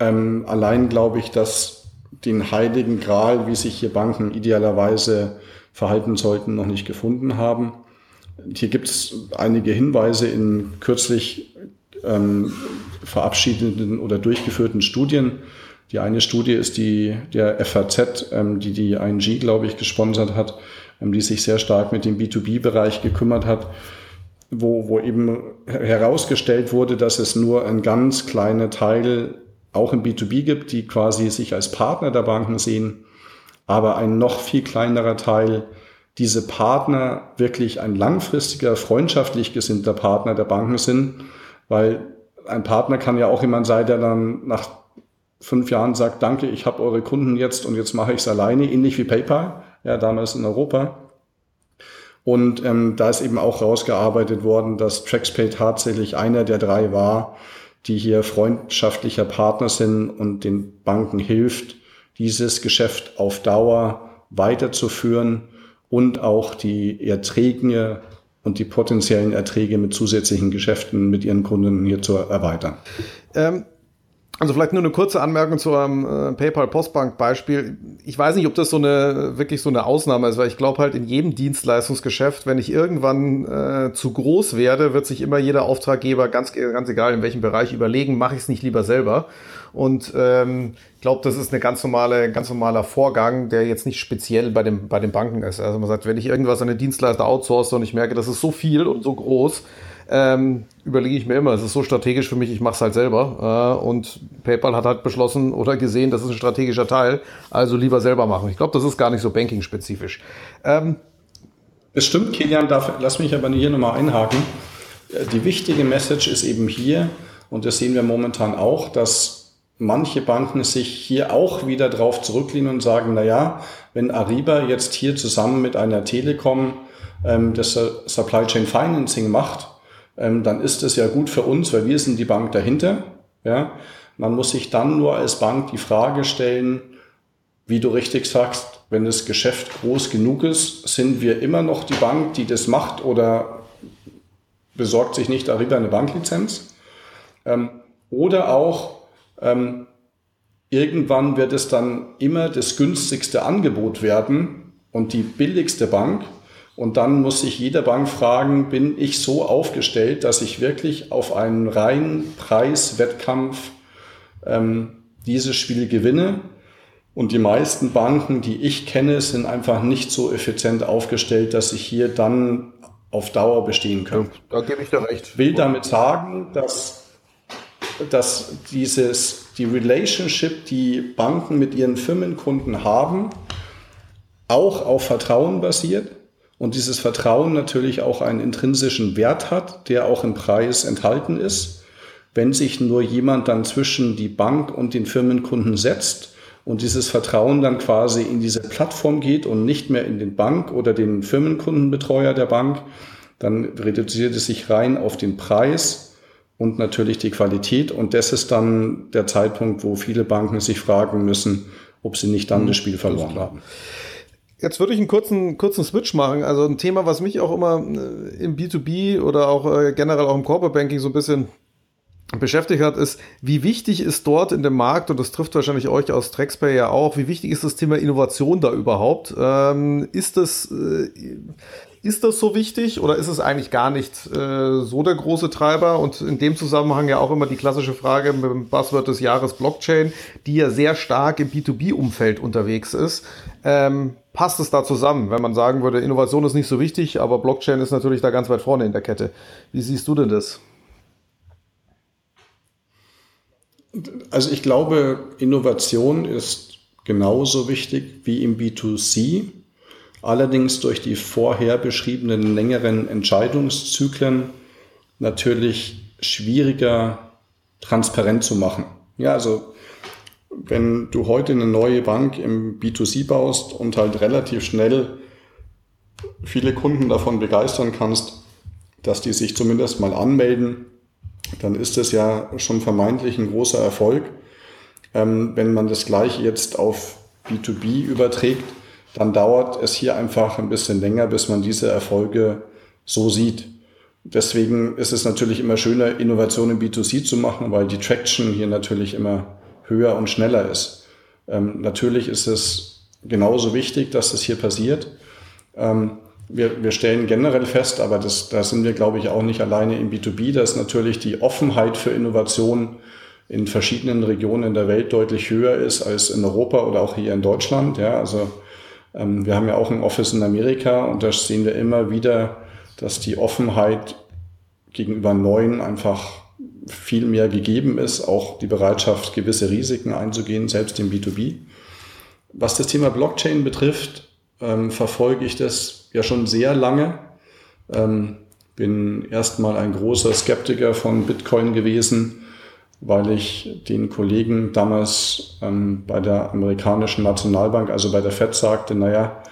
Ähm, allein glaube ich, dass den heiligen Gral, wie sich hier Banken idealerweise verhalten sollten, noch nicht gefunden haben. Hier gibt es einige Hinweise in kürzlich ähm, verabschiedeten oder durchgeführten Studien. Die eine Studie ist die der FAZ, ähm, die die ING, glaube ich, gesponsert hat, ähm, die sich sehr stark mit dem B2B-Bereich gekümmert hat, wo, wo eben herausgestellt wurde, dass es nur ein ganz kleiner Teil auch im B2B gibt, die quasi sich als Partner der Banken sehen aber ein noch viel kleinerer Teil diese Partner wirklich ein langfristiger, freundschaftlich gesinnter Partner der Banken sind, weil ein Partner kann ja auch jemand sein, der dann nach fünf Jahren sagt, danke, ich habe eure Kunden jetzt und jetzt mache ich es alleine, ähnlich wie PayPal, ja, damals in Europa. Und ähm, da ist eben auch rausgearbeitet worden, dass TraxPay tatsächlich einer der drei war, die hier freundschaftlicher Partner sind und den Banken hilft, dieses Geschäft auf Dauer weiterzuführen und auch die Erträge und die potenziellen Erträge mit zusätzlichen Geschäften mit ihren Kunden hier zu erweitern. Ähm, also vielleicht nur eine kurze Anmerkung zu einem äh, PayPal-Postbank-Beispiel. Ich weiß nicht, ob das so eine wirklich so eine Ausnahme ist, weil ich glaube halt in jedem Dienstleistungsgeschäft, wenn ich irgendwann äh, zu groß werde, wird sich immer jeder Auftraggeber, ganz, ganz egal in welchem Bereich, überlegen, mache ich es nicht lieber selber. Und ähm, ich glaube, das ist eine ganz normale, ganz normaler Vorgang, der jetzt nicht speziell bei, dem, bei den Banken ist. Also man sagt, wenn ich irgendwas an den Dienstleister outsource und ich merke, das ist so viel und so groß, ähm, überlege ich mir immer, es ist so strategisch für mich, ich mache es halt selber. Äh, und PayPal hat halt beschlossen oder gesehen, das ist ein strategischer Teil, also lieber selber machen. Ich glaube, das ist gar nicht so banking-spezifisch. Ähm, es stimmt, Kilian, darf, lass mich aber hier nochmal einhaken. Äh, die wichtige Message ist eben hier, und das sehen wir momentan auch, dass manche Banken sich hier auch wieder drauf zurücklehnen und sagen, na ja, wenn Ariba jetzt hier zusammen mit einer Telekom ähm, das Supply Chain Financing macht, ähm, dann ist es ja gut für uns, weil wir sind die Bank dahinter. Ja? Man muss sich dann nur als Bank die Frage stellen, wie du richtig sagst, wenn das Geschäft groß genug ist, sind wir immer noch die Bank, die das macht oder besorgt sich nicht darüber eine Banklizenz? Ähm, oder auch, ähm, irgendwann wird es dann immer das günstigste Angebot werden und die billigste Bank und dann muss sich jede Bank fragen, bin ich so aufgestellt, dass ich wirklich auf einen reinen Preiswettkampf ähm, dieses Spiel gewinne? Und die meisten Banken, die ich kenne, sind einfach nicht so effizient aufgestellt, dass sie hier dann auf Dauer bestehen können. Da gebe ich dir recht. Ich will damit sagen, dass, dass dieses, die Relationship, die Banken mit ihren Firmenkunden haben, auch auf Vertrauen basiert und dieses Vertrauen natürlich auch einen intrinsischen Wert hat, der auch im Preis enthalten ist. Wenn sich nur jemand dann zwischen die Bank und den Firmenkunden setzt und dieses Vertrauen dann quasi in diese Plattform geht und nicht mehr in den Bank oder den Firmenkundenbetreuer der Bank, dann reduziert es sich rein auf den Preis und natürlich die Qualität. Und das ist dann der Zeitpunkt, wo viele Banken sich fragen müssen, ob sie nicht dann mhm. das Spiel verloren haben. Jetzt würde ich einen kurzen, kurzen Switch machen. Also ein Thema, was mich auch immer äh, im B2B oder auch äh, generell auch im Corporate Banking so ein bisschen beschäftigt hat, ist, wie wichtig ist dort in dem Markt, und das trifft wahrscheinlich euch aus Traxpay ja auch, wie wichtig ist das Thema Innovation da überhaupt? Ähm, ist das, äh, ist das so wichtig oder ist es eigentlich gar nicht äh, so der große Treiber? Und in dem Zusammenhang ja auch immer die klassische Frage mit dem Buzzword des Jahres Blockchain, die ja sehr stark im B2B-Umfeld unterwegs ist. Ähm, passt es da zusammen, wenn man sagen würde, Innovation ist nicht so wichtig, aber Blockchain ist natürlich da ganz weit vorne in der Kette. Wie siehst du denn das? Also ich glaube, Innovation ist genauso wichtig wie im B2C. Allerdings durch die vorher beschriebenen längeren Entscheidungszyklen natürlich schwieriger transparent zu machen. Ja, also wenn du heute eine neue Bank im B2C baust und halt relativ schnell viele Kunden davon begeistern kannst, dass die sich zumindest mal anmelden, dann ist das ja schon vermeintlich ein großer Erfolg. Ähm, wenn man das gleiche jetzt auf B2B überträgt, dann dauert es hier einfach ein bisschen länger, bis man diese Erfolge so sieht. Deswegen ist es natürlich immer schöner, Innovationen im B2C zu machen, weil die Traction hier natürlich immer höher und schneller ist. Ähm, natürlich ist es genauso wichtig, dass das hier passiert. Ähm, wir, wir stellen generell fest, aber das, da sind wir, glaube ich, auch nicht alleine im B2B, dass natürlich die Offenheit für Innovation in verschiedenen Regionen der Welt deutlich höher ist als in Europa oder auch hier in Deutschland. Ja, also ähm, wir haben ja auch ein Office in Amerika und da sehen wir immer wieder, dass die Offenheit gegenüber Neuen einfach viel mehr gegeben ist, auch die Bereitschaft, gewisse Risiken einzugehen, selbst im B2B. Was das Thema Blockchain betrifft, ähm, verfolge ich das ja schon sehr lange. Ähm, bin erstmal ein großer Skeptiker von Bitcoin gewesen, weil ich den Kollegen damals ähm, bei der amerikanischen Nationalbank, also bei der Fed, sagte, naja,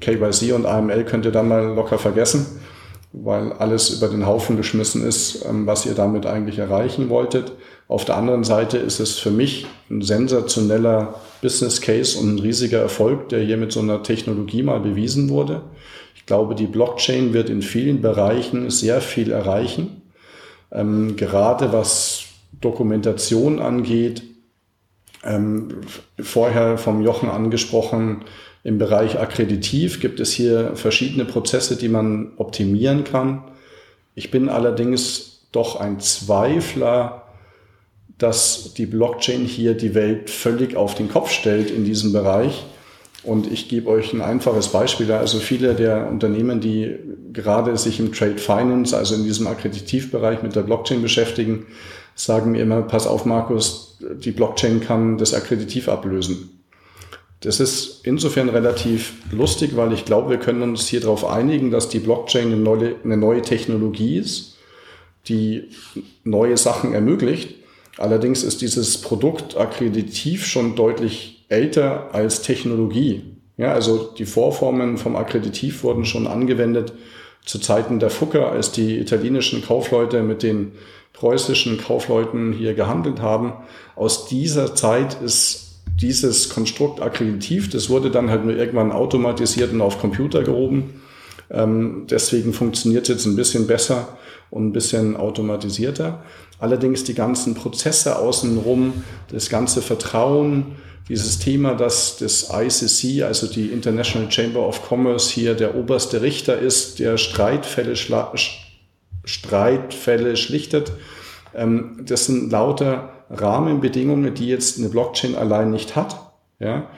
KYC und AML könnt ihr dann mal locker vergessen, weil alles über den Haufen geschmissen ist, ähm, was ihr damit eigentlich erreichen wolltet. Auf der anderen Seite ist es für mich ein sensationeller Business Case und ein riesiger Erfolg, der hier mit so einer Technologie mal bewiesen wurde. Ich glaube, die Blockchain wird in vielen Bereichen sehr viel erreichen, ähm, gerade was Dokumentation angeht. Ähm, vorher vom Jochen angesprochen, im Bereich Akkreditiv gibt es hier verschiedene Prozesse, die man optimieren kann. Ich bin allerdings doch ein Zweifler, dass die Blockchain hier die Welt völlig auf den Kopf stellt in diesem Bereich. Und ich gebe euch ein einfaches Beispiel. Also viele der Unternehmen, die gerade sich im Trade Finance, also in diesem Akkreditivbereich mit der Blockchain beschäftigen, sagen mir immer, pass auf, Markus, die Blockchain kann das Akkreditiv ablösen. Das ist insofern relativ lustig, weil ich glaube, wir können uns hier darauf einigen, dass die Blockchain eine neue, eine neue Technologie ist, die neue Sachen ermöglicht. Allerdings ist dieses Produkt akkreditiv schon deutlich älter als Technologie. Ja, also die Vorformen vom Akkreditiv wurden schon angewendet zu Zeiten der Fucker, als die italienischen Kaufleute mit den preußischen Kaufleuten hier gehandelt haben. Aus dieser Zeit ist dieses Konstrukt akkreditiv. Das wurde dann halt nur irgendwann automatisiert und auf Computer gehoben. Ähm, deswegen funktioniert es jetzt ein bisschen besser und ein bisschen automatisierter. Allerdings die ganzen Prozesse außenrum, das ganze Vertrauen, dieses Thema, dass das ICC, also die International Chamber of Commerce, hier der oberste Richter ist, der Streitfälle, Streitfälle schlichtet, ähm, das sind lauter Rahmenbedingungen, die jetzt eine Blockchain allein nicht hat. Ja?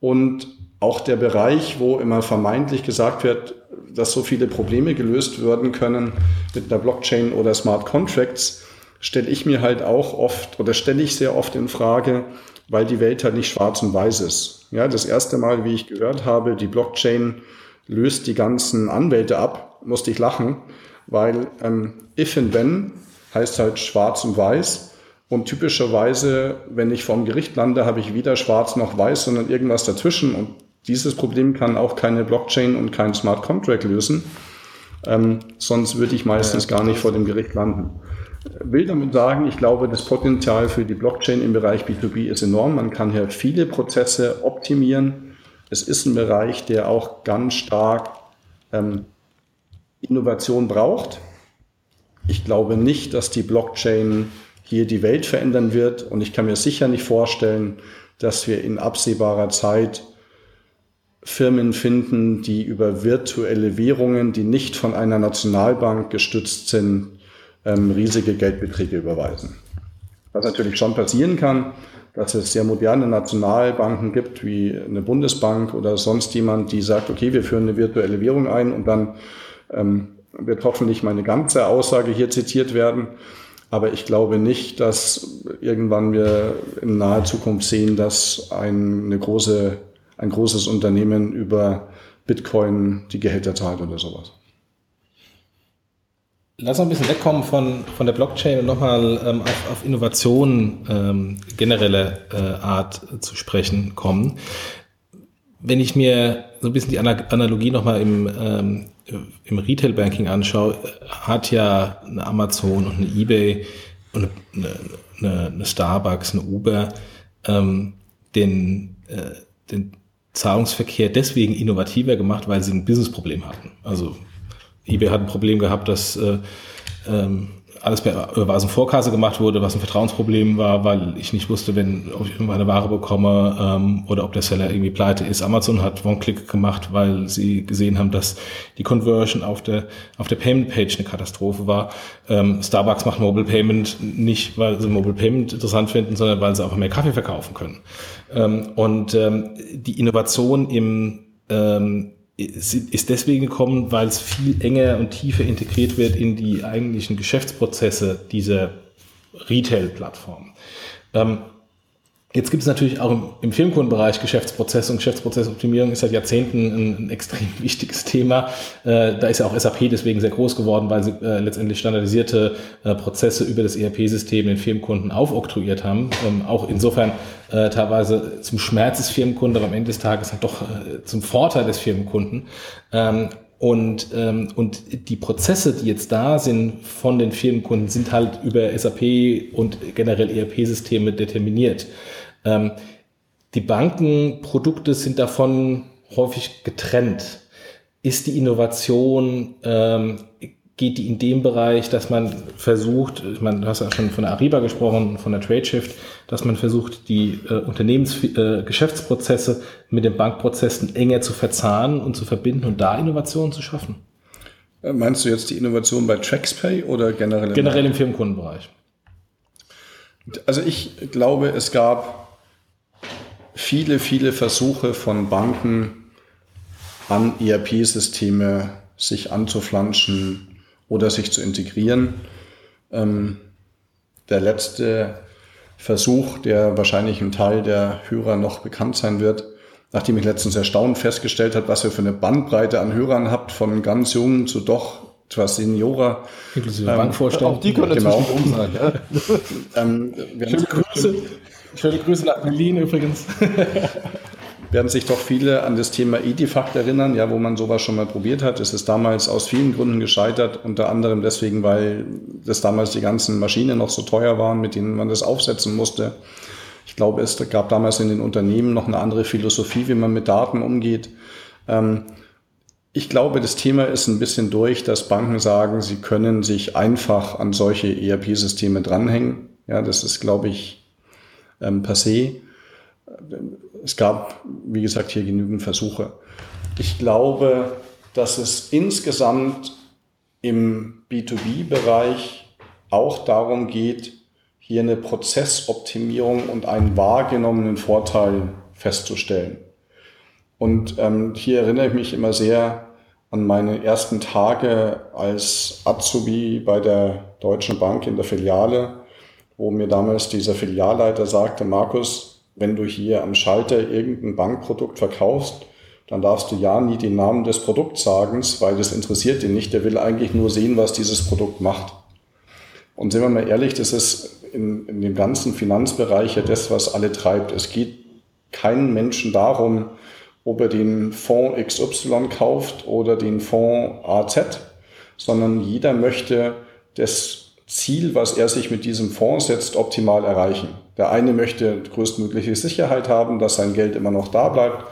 Und auch der Bereich, wo immer vermeintlich gesagt wird, dass so viele Probleme gelöst werden können mit einer Blockchain oder Smart Contracts, stelle ich mir halt auch oft oder stelle ich sehr oft in Frage, weil die Welt halt nicht schwarz und weiß ist. Ja, das erste Mal, wie ich gehört habe, die Blockchain löst die ganzen Anwälte ab, musste ich lachen, weil ähm, if and when heißt halt schwarz und weiß. Und typischerweise, wenn ich vorm Gericht lande, habe ich weder schwarz noch weiß, sondern irgendwas dazwischen. Und dieses Problem kann auch keine Blockchain und kein Smart Contract lösen. Ähm, sonst würde ich meistens gar nicht vor dem Gericht landen. Will damit sagen, ich glaube, das Potenzial für die Blockchain im Bereich B2B ist enorm. Man kann hier viele Prozesse optimieren. Es ist ein Bereich, der auch ganz stark ähm, Innovation braucht. Ich glaube nicht, dass die Blockchain hier die Welt verändern wird und ich kann mir sicher nicht vorstellen, dass wir in absehbarer Zeit Firmen finden, die über virtuelle Währungen, die nicht von einer Nationalbank gestützt sind, ähm, riesige Geldbeträge überweisen. Was natürlich schon passieren kann, dass es sehr moderne Nationalbanken gibt, wie eine Bundesbank oder sonst jemand, die sagt, okay, wir führen eine virtuelle Währung ein und dann ähm, wird hoffentlich meine ganze Aussage hier zitiert werden. Aber ich glaube nicht, dass irgendwann wir in naher Zukunft sehen, dass ein, eine große, ein großes Unternehmen über Bitcoin die Gehälter zahlt oder sowas. Lass uns ein bisschen wegkommen von, von der Blockchain und nochmal ähm, auf, auf Innovation ähm, generelle äh, Art zu sprechen kommen. Wenn ich mir so ein bisschen die Analogie nochmal im, ähm, im Retail-Banking anschaue, hat ja eine Amazon und eine Ebay und eine, eine, eine Starbucks, eine Uber ähm, den, äh, den Zahlungsverkehr deswegen innovativer gemacht, weil sie ein Businessproblem hatten. Also eBay hat ein Problem gehabt, dass äh, ähm, alles bei Überweisung Vorkasse gemacht wurde, was ein Vertrauensproblem war, weil ich nicht wusste, wenn ob ich meine Ware bekomme ähm, oder ob der Seller irgendwie pleite ist. Amazon hat One-Click gemacht, weil sie gesehen haben, dass die Conversion auf der auf der Payment Page eine Katastrophe war. Ähm, Starbucks macht Mobile Payment nicht, weil sie Mobile Payment interessant finden, sondern weil sie einfach mehr Kaffee verkaufen können. Ähm, und ähm, die Innovation im ähm, ist deswegen gekommen, weil es viel enger und tiefer integriert wird in die eigentlichen Geschäftsprozesse dieser Retail-Plattform. Ähm, Jetzt gibt es natürlich auch im, im Firmenkundenbereich Geschäftsprozesse und Geschäftsprozessoptimierung ist seit Jahrzehnten ein, ein extrem wichtiges Thema. Äh, da ist ja auch SAP deswegen sehr groß geworden, weil sie äh, letztendlich standardisierte äh, Prozesse über das ERP-System den Firmenkunden aufoktroyiert haben. Ähm, auch insofern äh, teilweise zum Schmerz des Firmenkunden, aber am Ende des Tages dann doch äh, zum Vorteil des Firmenkunden. Ähm, und, ähm, und die Prozesse, die jetzt da sind von den Firmenkunden, sind halt über SAP und generell ERP-Systeme determiniert. Ähm, die Bankenprodukte sind davon häufig getrennt. Ist die Innovation, ähm, geht die in dem Bereich, dass man versucht, ich meine, du hast ja schon von der Ariba gesprochen, von der TradeShift, dass man versucht, die äh, Unternehmensgeschäftsprozesse äh, mit den Bankprozessen enger zu verzahnen und zu verbinden und da Innovationen zu schaffen? Äh, meinst du jetzt die Innovation bei TraxPay oder generell? Generell im Firmenkundenbereich. Also ich glaube, es gab viele, viele Versuche von Banken an ERP-Systeme sich anzuflanschen oder sich zu integrieren. Ähm, der letzte Versuch, der wahrscheinlich ein Teil der Hörer noch bekannt sein wird, nachdem ich letztens erstaunt festgestellt habe, was ihr für eine Bandbreite an Hörern habt, von ganz jung zu doch etwas Seniorer. Inklusive ähm, Bankvorstellen. Auch die können genau. jung sein. Ja? ähm, Schöne Grüße. Schöne Grüße nach Berlin übrigens. werden sich doch viele an das Thema Edifact erinnern, ja, wo man sowas schon mal probiert hat. Es ist damals aus vielen Gründen gescheitert, unter anderem deswegen, weil das damals die ganzen Maschinen noch so teuer waren, mit denen man das aufsetzen musste. Ich glaube, es gab damals in den Unternehmen noch eine andere Philosophie, wie man mit Daten umgeht. Ähm, ich glaube, das Thema ist ein bisschen durch, dass Banken sagen, sie können sich einfach an solche ERP-Systeme dranhängen. Ja, das ist, glaube ich, ähm, passé. Es gab, wie gesagt, hier genügend Versuche. Ich glaube, dass es insgesamt im B2B-Bereich auch darum geht, hier eine Prozessoptimierung und einen wahrgenommenen Vorteil festzustellen. Und ähm, hier erinnere ich mich immer sehr an meine ersten Tage als Azubi bei der Deutschen Bank in der Filiale, wo mir damals dieser Filialleiter sagte, Markus, wenn du hier am Schalter irgendein Bankprodukt verkaufst, dann darfst du ja nie den Namen des Produkts sagen, weil das interessiert ihn nicht. Der will eigentlich nur sehen, was dieses Produkt macht. Und sind wir mal ehrlich, das ist in, in dem ganzen Finanzbereich ja das, was alle treibt. Es geht keinen Menschen darum, ob er den Fonds XY kauft oder den Fonds AZ, sondern jeder möchte das Ziel, was er sich mit diesem Fonds setzt, optimal erreichen. Der eine möchte größtmögliche Sicherheit haben, dass sein Geld immer noch da bleibt.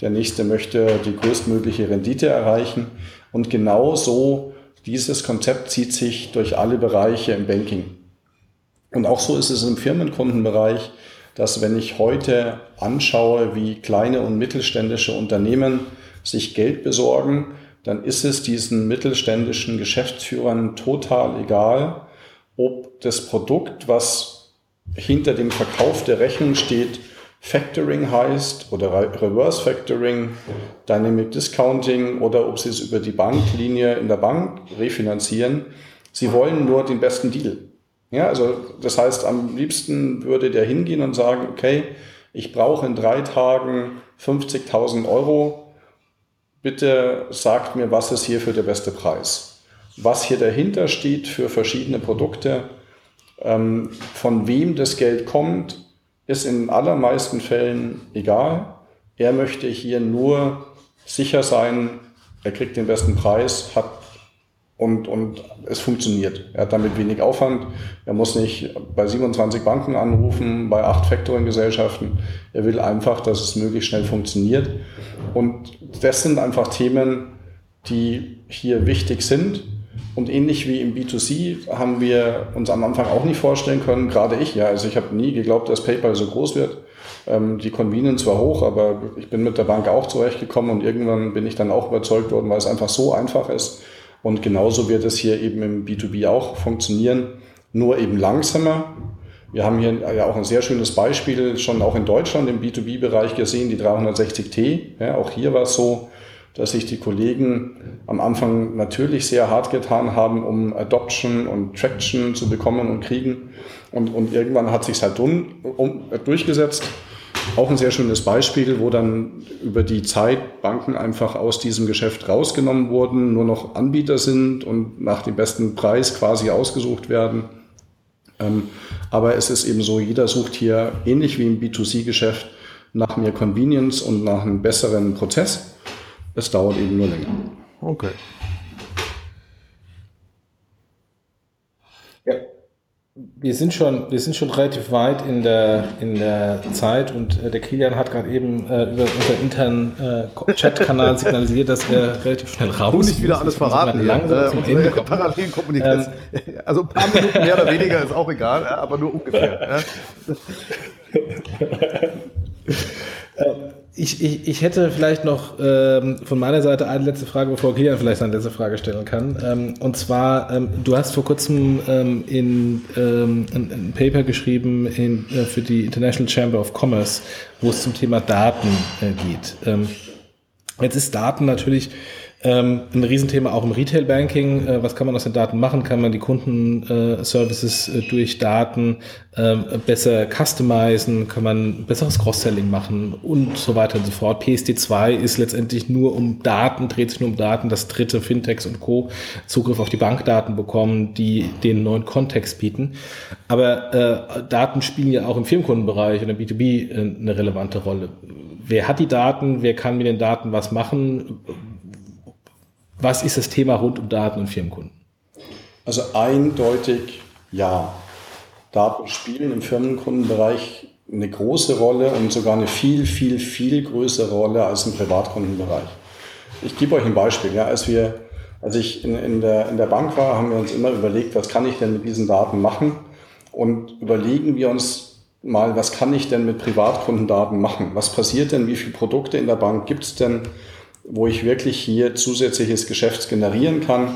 Der nächste möchte die größtmögliche Rendite erreichen. Und genau so dieses Konzept zieht sich durch alle Bereiche im Banking. Und auch so ist es im Firmenkundenbereich dass wenn ich heute anschaue, wie kleine und mittelständische Unternehmen sich Geld besorgen, dann ist es diesen mittelständischen Geschäftsführern total egal, ob das Produkt, was hinter dem Verkauf der Rechnung steht, Factoring heißt oder Reverse Factoring, Dynamic Discounting oder ob sie es über die Banklinie in der Bank refinanzieren. Sie wollen nur den besten Deal. Ja, also das heißt, am liebsten würde der hingehen und sagen, okay, ich brauche in drei Tagen 50.000 Euro. Bitte sagt mir, was ist hier für der beste Preis? Was hier dahinter steht für verschiedene Produkte, ähm, von wem das Geld kommt, ist in allermeisten Fällen egal. Er möchte hier nur sicher sein, er kriegt den besten Preis, hat und, und es funktioniert. Er hat damit wenig Aufwand. Er muss nicht bei 27 Banken anrufen, bei acht Factoring-Gesellschaften. Er will einfach, dass es möglichst schnell funktioniert. Und das sind einfach Themen, die hier wichtig sind. Und ähnlich wie im B2C haben wir uns am Anfang auch nicht vorstellen können, gerade ich, ja, also ich habe nie geglaubt, dass PayPal so groß wird. Ähm, die Convenience war hoch, aber ich bin mit der Bank auch zurechtgekommen und irgendwann bin ich dann auch überzeugt worden, weil es einfach so einfach ist und genauso wird es hier eben im B2B auch funktionieren, nur eben langsamer. Wir haben hier ja auch ein sehr schönes Beispiel schon auch in Deutschland im B2B-Bereich gesehen, die 360T. Ja, auch hier war es so, dass sich die Kollegen am Anfang natürlich sehr hart getan haben, um Adoption und Traction zu bekommen und kriegen. Und, und irgendwann hat sich halt um, um, durchgesetzt auch ein sehr schönes Beispiel, wo dann über die Zeit Banken einfach aus diesem Geschäft rausgenommen wurden, nur noch Anbieter sind und nach dem besten Preis quasi ausgesucht werden. Ähm, aber es ist eben so, jeder sucht hier ähnlich wie im B2C-Geschäft nach mehr Convenience und nach einem besseren Prozess. Es dauert eben nur länger. Okay. Wir sind schon, wir sind schon relativ weit in der, in der Zeit und äh, der Kilian hat gerade eben äh, über unseren internen äh, Chat-Kanal signalisiert, dass er relativ schnell raus muss. nicht wieder alles verraten. Hier. Langsam äh, zum Ende Parallelen Kommunikation. Ähm, also ein paar Minuten mehr oder weniger ist auch egal, aber nur ungefähr. ich, ich, ich hätte vielleicht noch ähm, von meiner Seite eine letzte Frage, bevor Kilian vielleicht eine letzte Frage stellen kann. Ähm, und zwar, ähm, du hast vor kurzem ähm, in ähm, ein, ein, Paper geschrieben in, äh, für die International Chamber of Commerce, wo es zum Thema Daten äh, geht. Ähm, jetzt ist Daten natürlich ähm, ein Riesenthema auch im Retail-Banking. Äh, was kann man aus den Daten machen? Kann man die Kundenservices äh, durch Daten äh, besser customizen? Kann man besseres Cross-Selling machen? Und so weiter und so fort. PSD2 ist letztendlich nur um Daten, dreht sich nur um Daten, dass dritte Fintechs und Co. Zugriff auf die Bankdaten bekommen, die den neuen Kontext bieten. Aber äh, Daten spielen ja auch im Firmenkundenbereich und im B2B äh, eine relevante Rolle. Wer hat die Daten? Wer kann mit den Daten was machen? Was ist das Thema rund um Daten und Firmenkunden? Also eindeutig ja. Daten spielen im Firmenkundenbereich eine große Rolle und sogar eine viel, viel, viel größere Rolle als im Privatkundenbereich. Ich gebe euch ein Beispiel. Ja, als, wir, als ich in, in, der, in der Bank war, haben wir uns immer überlegt, was kann ich denn mit diesen Daten machen? Und überlegen wir uns mal, was kann ich denn mit Privatkundendaten machen? Was passiert denn? Wie viele Produkte in der Bank gibt es denn? Wo ich wirklich hier zusätzliches Geschäft generieren kann.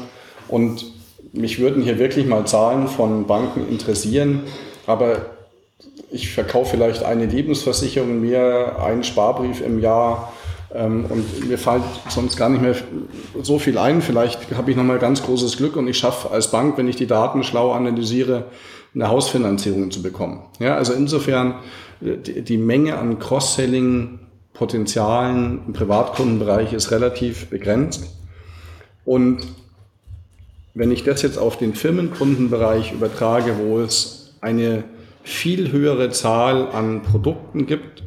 Und mich würden hier wirklich mal Zahlen von Banken interessieren. Aber ich verkaufe vielleicht eine Lebensversicherung mehr, einen Sparbrief im Jahr ähm, und mir fällt sonst gar nicht mehr so viel ein. Vielleicht habe ich nochmal ganz großes Glück und ich schaffe als Bank, wenn ich die Daten schlau analysiere, eine Hausfinanzierung zu bekommen. Ja, also insofern die, die Menge an Cross-Selling-Potenzialen im Privatkundenbereich ist relativ begrenzt. Und wenn ich das jetzt auf den Firmenkundenbereich übertrage, wo es eine viel höhere Zahl an Produkten gibt,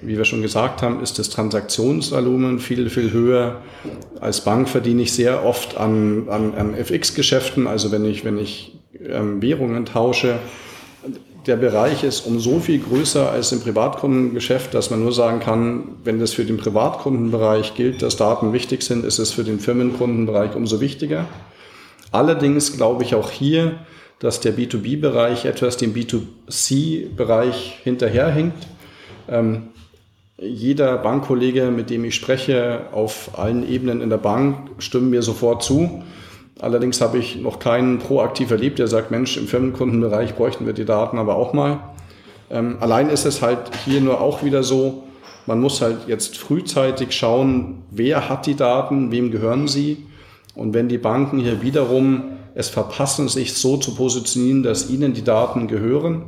wie wir schon gesagt haben, ist das Transaktionsvolumen viel, viel höher. Als Bank verdiene ich sehr oft an, an, an FX-Geschäften, also wenn ich, wenn ich ähm, Währungen tausche. Der Bereich ist um so viel größer als im Privatkundengeschäft, dass man nur sagen kann, wenn das für den Privatkundenbereich gilt, dass Daten wichtig sind, ist es für den Firmenkundenbereich umso wichtiger. Allerdings glaube ich auch hier, dass der B2B-Bereich etwas dem B2C-Bereich hinterherhinkt. Ähm, jeder Bankkollege, mit dem ich spreche, auf allen Ebenen in der Bank, stimmen mir sofort zu. Allerdings habe ich noch keinen proaktiv erlebt, der sagt, Mensch, im Firmenkundenbereich bräuchten wir die Daten aber auch mal. Ähm, allein ist es halt hier nur auch wieder so, man muss halt jetzt frühzeitig schauen, wer hat die Daten, wem gehören sie. Und wenn die Banken hier wiederum es verpassen, sich so zu positionieren, dass ihnen die Daten gehören,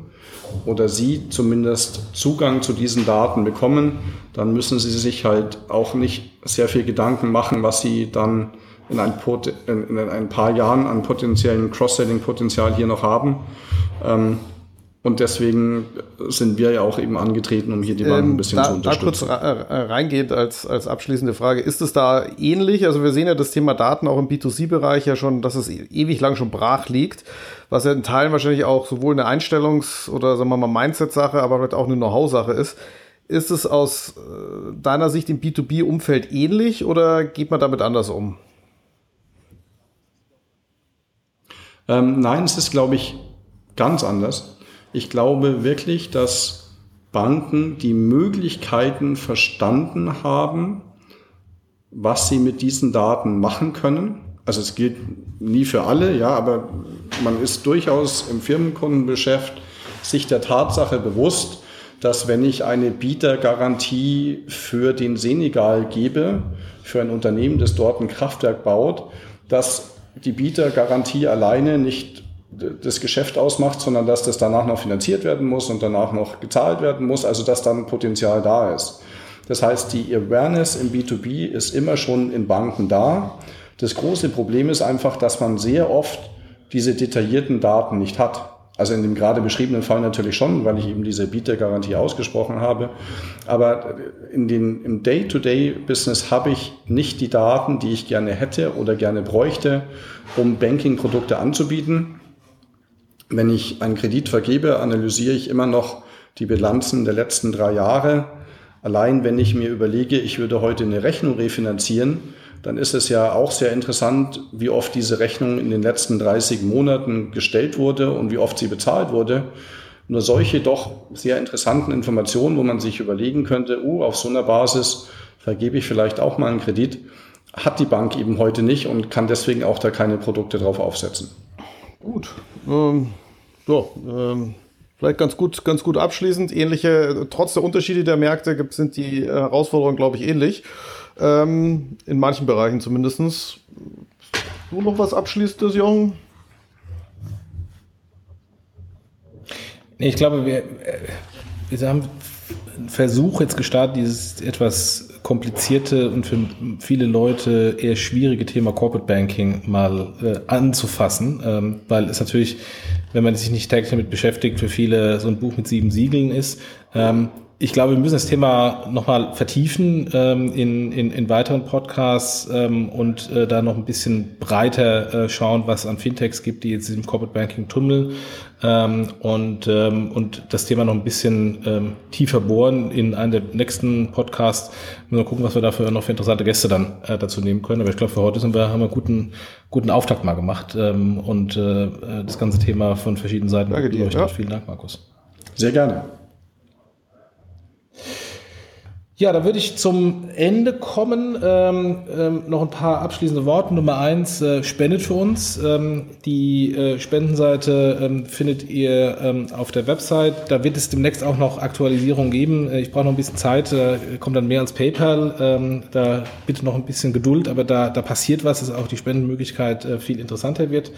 oder Sie zumindest Zugang zu diesen Daten bekommen, dann müssen Sie sich halt auch nicht sehr viel Gedanken machen, was Sie dann in ein, in ein paar Jahren an potenziellen Cross-Selling-Potenzial hier noch haben. Ähm, und deswegen sind wir ja auch eben angetreten, um hier die Banken ein bisschen ähm, da, zu unterstützen. Da kurz äh, reingehend als, als abschließende Frage, ist es da ähnlich? Also wir sehen ja das Thema Daten auch im B2C-Bereich ja schon, dass es ewig lang schon brach liegt, was ja in Teilen wahrscheinlich auch sowohl eine Einstellungs- oder sagen wir mal Mindset-Sache, aber vielleicht auch eine Know-how-Sache ist. Ist es aus äh, deiner Sicht im B2B-Umfeld ähnlich oder geht man damit anders um? Ähm, nein, es ist, glaube ich, ganz anders. Ich glaube wirklich, dass Banken die Möglichkeiten verstanden haben, was sie mit diesen Daten machen können. Also es gilt nie für alle, ja, aber man ist durchaus im Firmenkundengeschäft sich der Tatsache bewusst, dass wenn ich eine Bietergarantie für den Senegal gebe, für ein Unternehmen, das dort ein Kraftwerk baut, dass die Bietergarantie alleine nicht das Geschäft ausmacht, sondern dass das danach noch finanziert werden muss und danach noch gezahlt werden muss, also dass dann Potenzial da ist. Das heißt, die Awareness im B2B ist immer schon in Banken da. Das große Problem ist einfach, dass man sehr oft diese detaillierten Daten nicht hat. Also in dem gerade beschriebenen Fall natürlich schon, weil ich eben diese Bietergarantie ausgesprochen habe. Aber in den, im Day-to-Day-Business habe ich nicht die Daten, die ich gerne hätte oder gerne bräuchte, um Banking-Produkte anzubieten. Wenn ich einen Kredit vergebe, analysiere ich immer noch die Bilanzen der letzten drei Jahre. Allein wenn ich mir überlege, ich würde heute eine Rechnung refinanzieren, dann ist es ja auch sehr interessant, wie oft diese Rechnung in den letzten 30 Monaten gestellt wurde und wie oft sie bezahlt wurde. Nur solche doch sehr interessanten Informationen, wo man sich überlegen könnte, uh, auf so einer Basis vergebe ich vielleicht auch mal einen Kredit, hat die Bank eben heute nicht und kann deswegen auch da keine Produkte drauf aufsetzen. Gut. Ähm, so, ähm, vielleicht ganz gut, ganz gut abschließend. Ähnliche, trotz der Unterschiede der Märkte sind die Herausforderungen, glaube ich, ähnlich. Ähm, in manchen Bereichen zumindest. Du noch was Abschließendes, Jung? Ich glaube, wir, äh, wir haben einen Versuch jetzt gestartet, dieses etwas komplizierte und für viele Leute eher schwierige Thema Corporate Banking mal äh, anzufassen, ähm, weil es natürlich, wenn man sich nicht täglich damit beschäftigt, für viele so ein Buch mit sieben Siegeln ist. Ähm, ich glaube, wir müssen das Thema nochmal vertiefen ähm, in, in, in weiteren Podcasts ähm, und äh, da noch ein bisschen breiter äh, schauen, was an Fintechs gibt, die jetzt im Corporate Banking tummeln ähm, und, ähm, und das Thema noch ein bisschen ähm, tiefer bohren in einem der nächsten Podcasts. Mal gucken, was wir dafür noch für interessante Gäste dann äh, dazu nehmen können. Aber ich glaube, für heute sind wir, haben wir einen guten, guten Auftakt mal gemacht ähm, und äh, das ganze Thema von verschiedenen Seiten Danke dir, ja. Vielen Dank, Markus. Sehr gerne. Ja, da würde ich zum Ende kommen. Ähm, ähm, noch ein paar abschließende Worte. Nummer eins, äh, spendet für uns. Ähm, die äh, Spendenseite ähm, findet ihr ähm, auf der Website. Da wird es demnächst auch noch Aktualisierungen geben. Äh, ich brauche noch ein bisschen Zeit. Da kommt dann mehr als PayPal. Ähm, da bitte noch ein bisschen Geduld, aber da, da passiert was, dass auch die Spendenmöglichkeit äh, viel interessanter wird.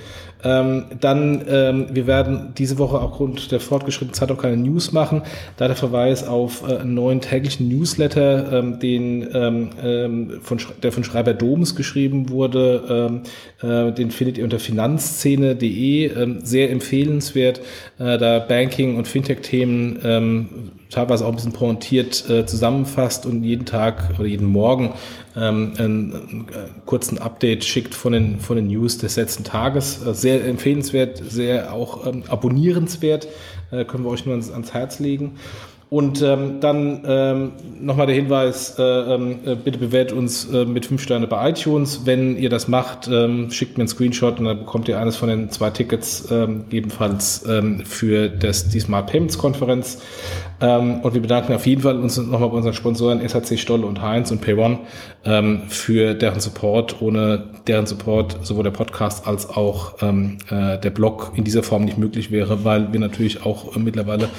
dann, wir werden diese Woche aufgrund der fortgeschrittenen Zeit auch keine News machen. Da der Verweis auf äh, einen neuen täglichen Newsletter Newsletter, ähm, den, ähm, ähm von, der von Schreiber Doms geschrieben wurde. Ähm, äh, den findet ihr unter finanzszene.de. Ähm, sehr empfehlenswert, äh, da Banking- und Fintech-Themen teilweise auch ein bisschen pointiert äh, zusammenfasst und jeden Tag oder jeden Morgen ähm, einen, einen, kurzen Update schickt von den, von den News des letzten Tages. Äh, sehr empfehlenswert, sehr auch ähm, abonnierenswert, äh, können wir euch nur ans, ans Herz legen. Und ähm, dann ähm, nochmal der Hinweis, äh, ähm, äh, bitte bewertet uns äh, mit fünf Sterne bei iTunes. Wenn ihr das macht, ähm, schickt mir einen Screenshot und dann bekommt ihr eines von den zwei Tickets ähm, ebenfalls ähm, für das diesmal Payments Konferenz. Ähm, und wir bedanken auf jeden Fall uns nochmal bei unseren Sponsoren SHC Stolle und Heinz und Payone ähm, für deren Support. Ohne deren Support sowohl der Podcast als auch ähm, äh, der Blog in dieser Form nicht möglich wäre, weil wir natürlich auch äh, mittlerweile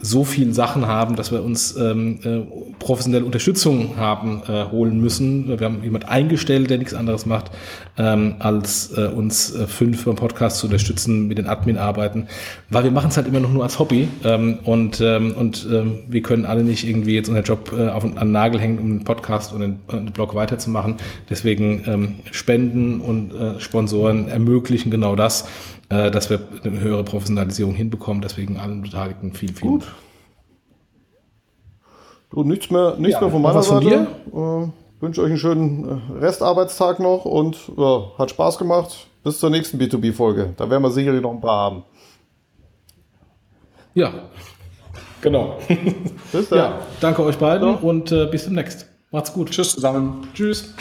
so viele Sachen haben, dass wir uns ähm, äh, professionelle Unterstützung haben äh, holen müssen. Wir haben jemand eingestellt, der nichts anderes macht, ähm, als äh, uns äh, fünf beim Podcast zu unterstützen, mit den Admin-Arbeiten, weil wir machen es halt immer noch nur als Hobby ähm, und, ähm, und ähm, wir können alle nicht irgendwie jetzt unseren Job äh, auf, an den Nagel hängen, um den Podcast und den, den Blog weiterzumachen. Deswegen ähm, Spenden und äh, Sponsoren ermöglichen genau das äh, dass wir eine höhere Professionalisierung hinbekommen. Deswegen allen Beteiligten viel, viel. Gut. Du, nichts mehr, nichts ja, mehr von meiner Seite. Von äh, wünsche euch einen schönen äh, Restarbeitstag noch und ja, hat Spaß gemacht. Bis zur nächsten B2B-Folge. Da werden wir sicherlich noch ein paar haben. Ja, genau. Bis dann. Ja, danke euch beiden ja. und äh, bis demnächst. Macht's gut. Tschüss zusammen. Tschüss.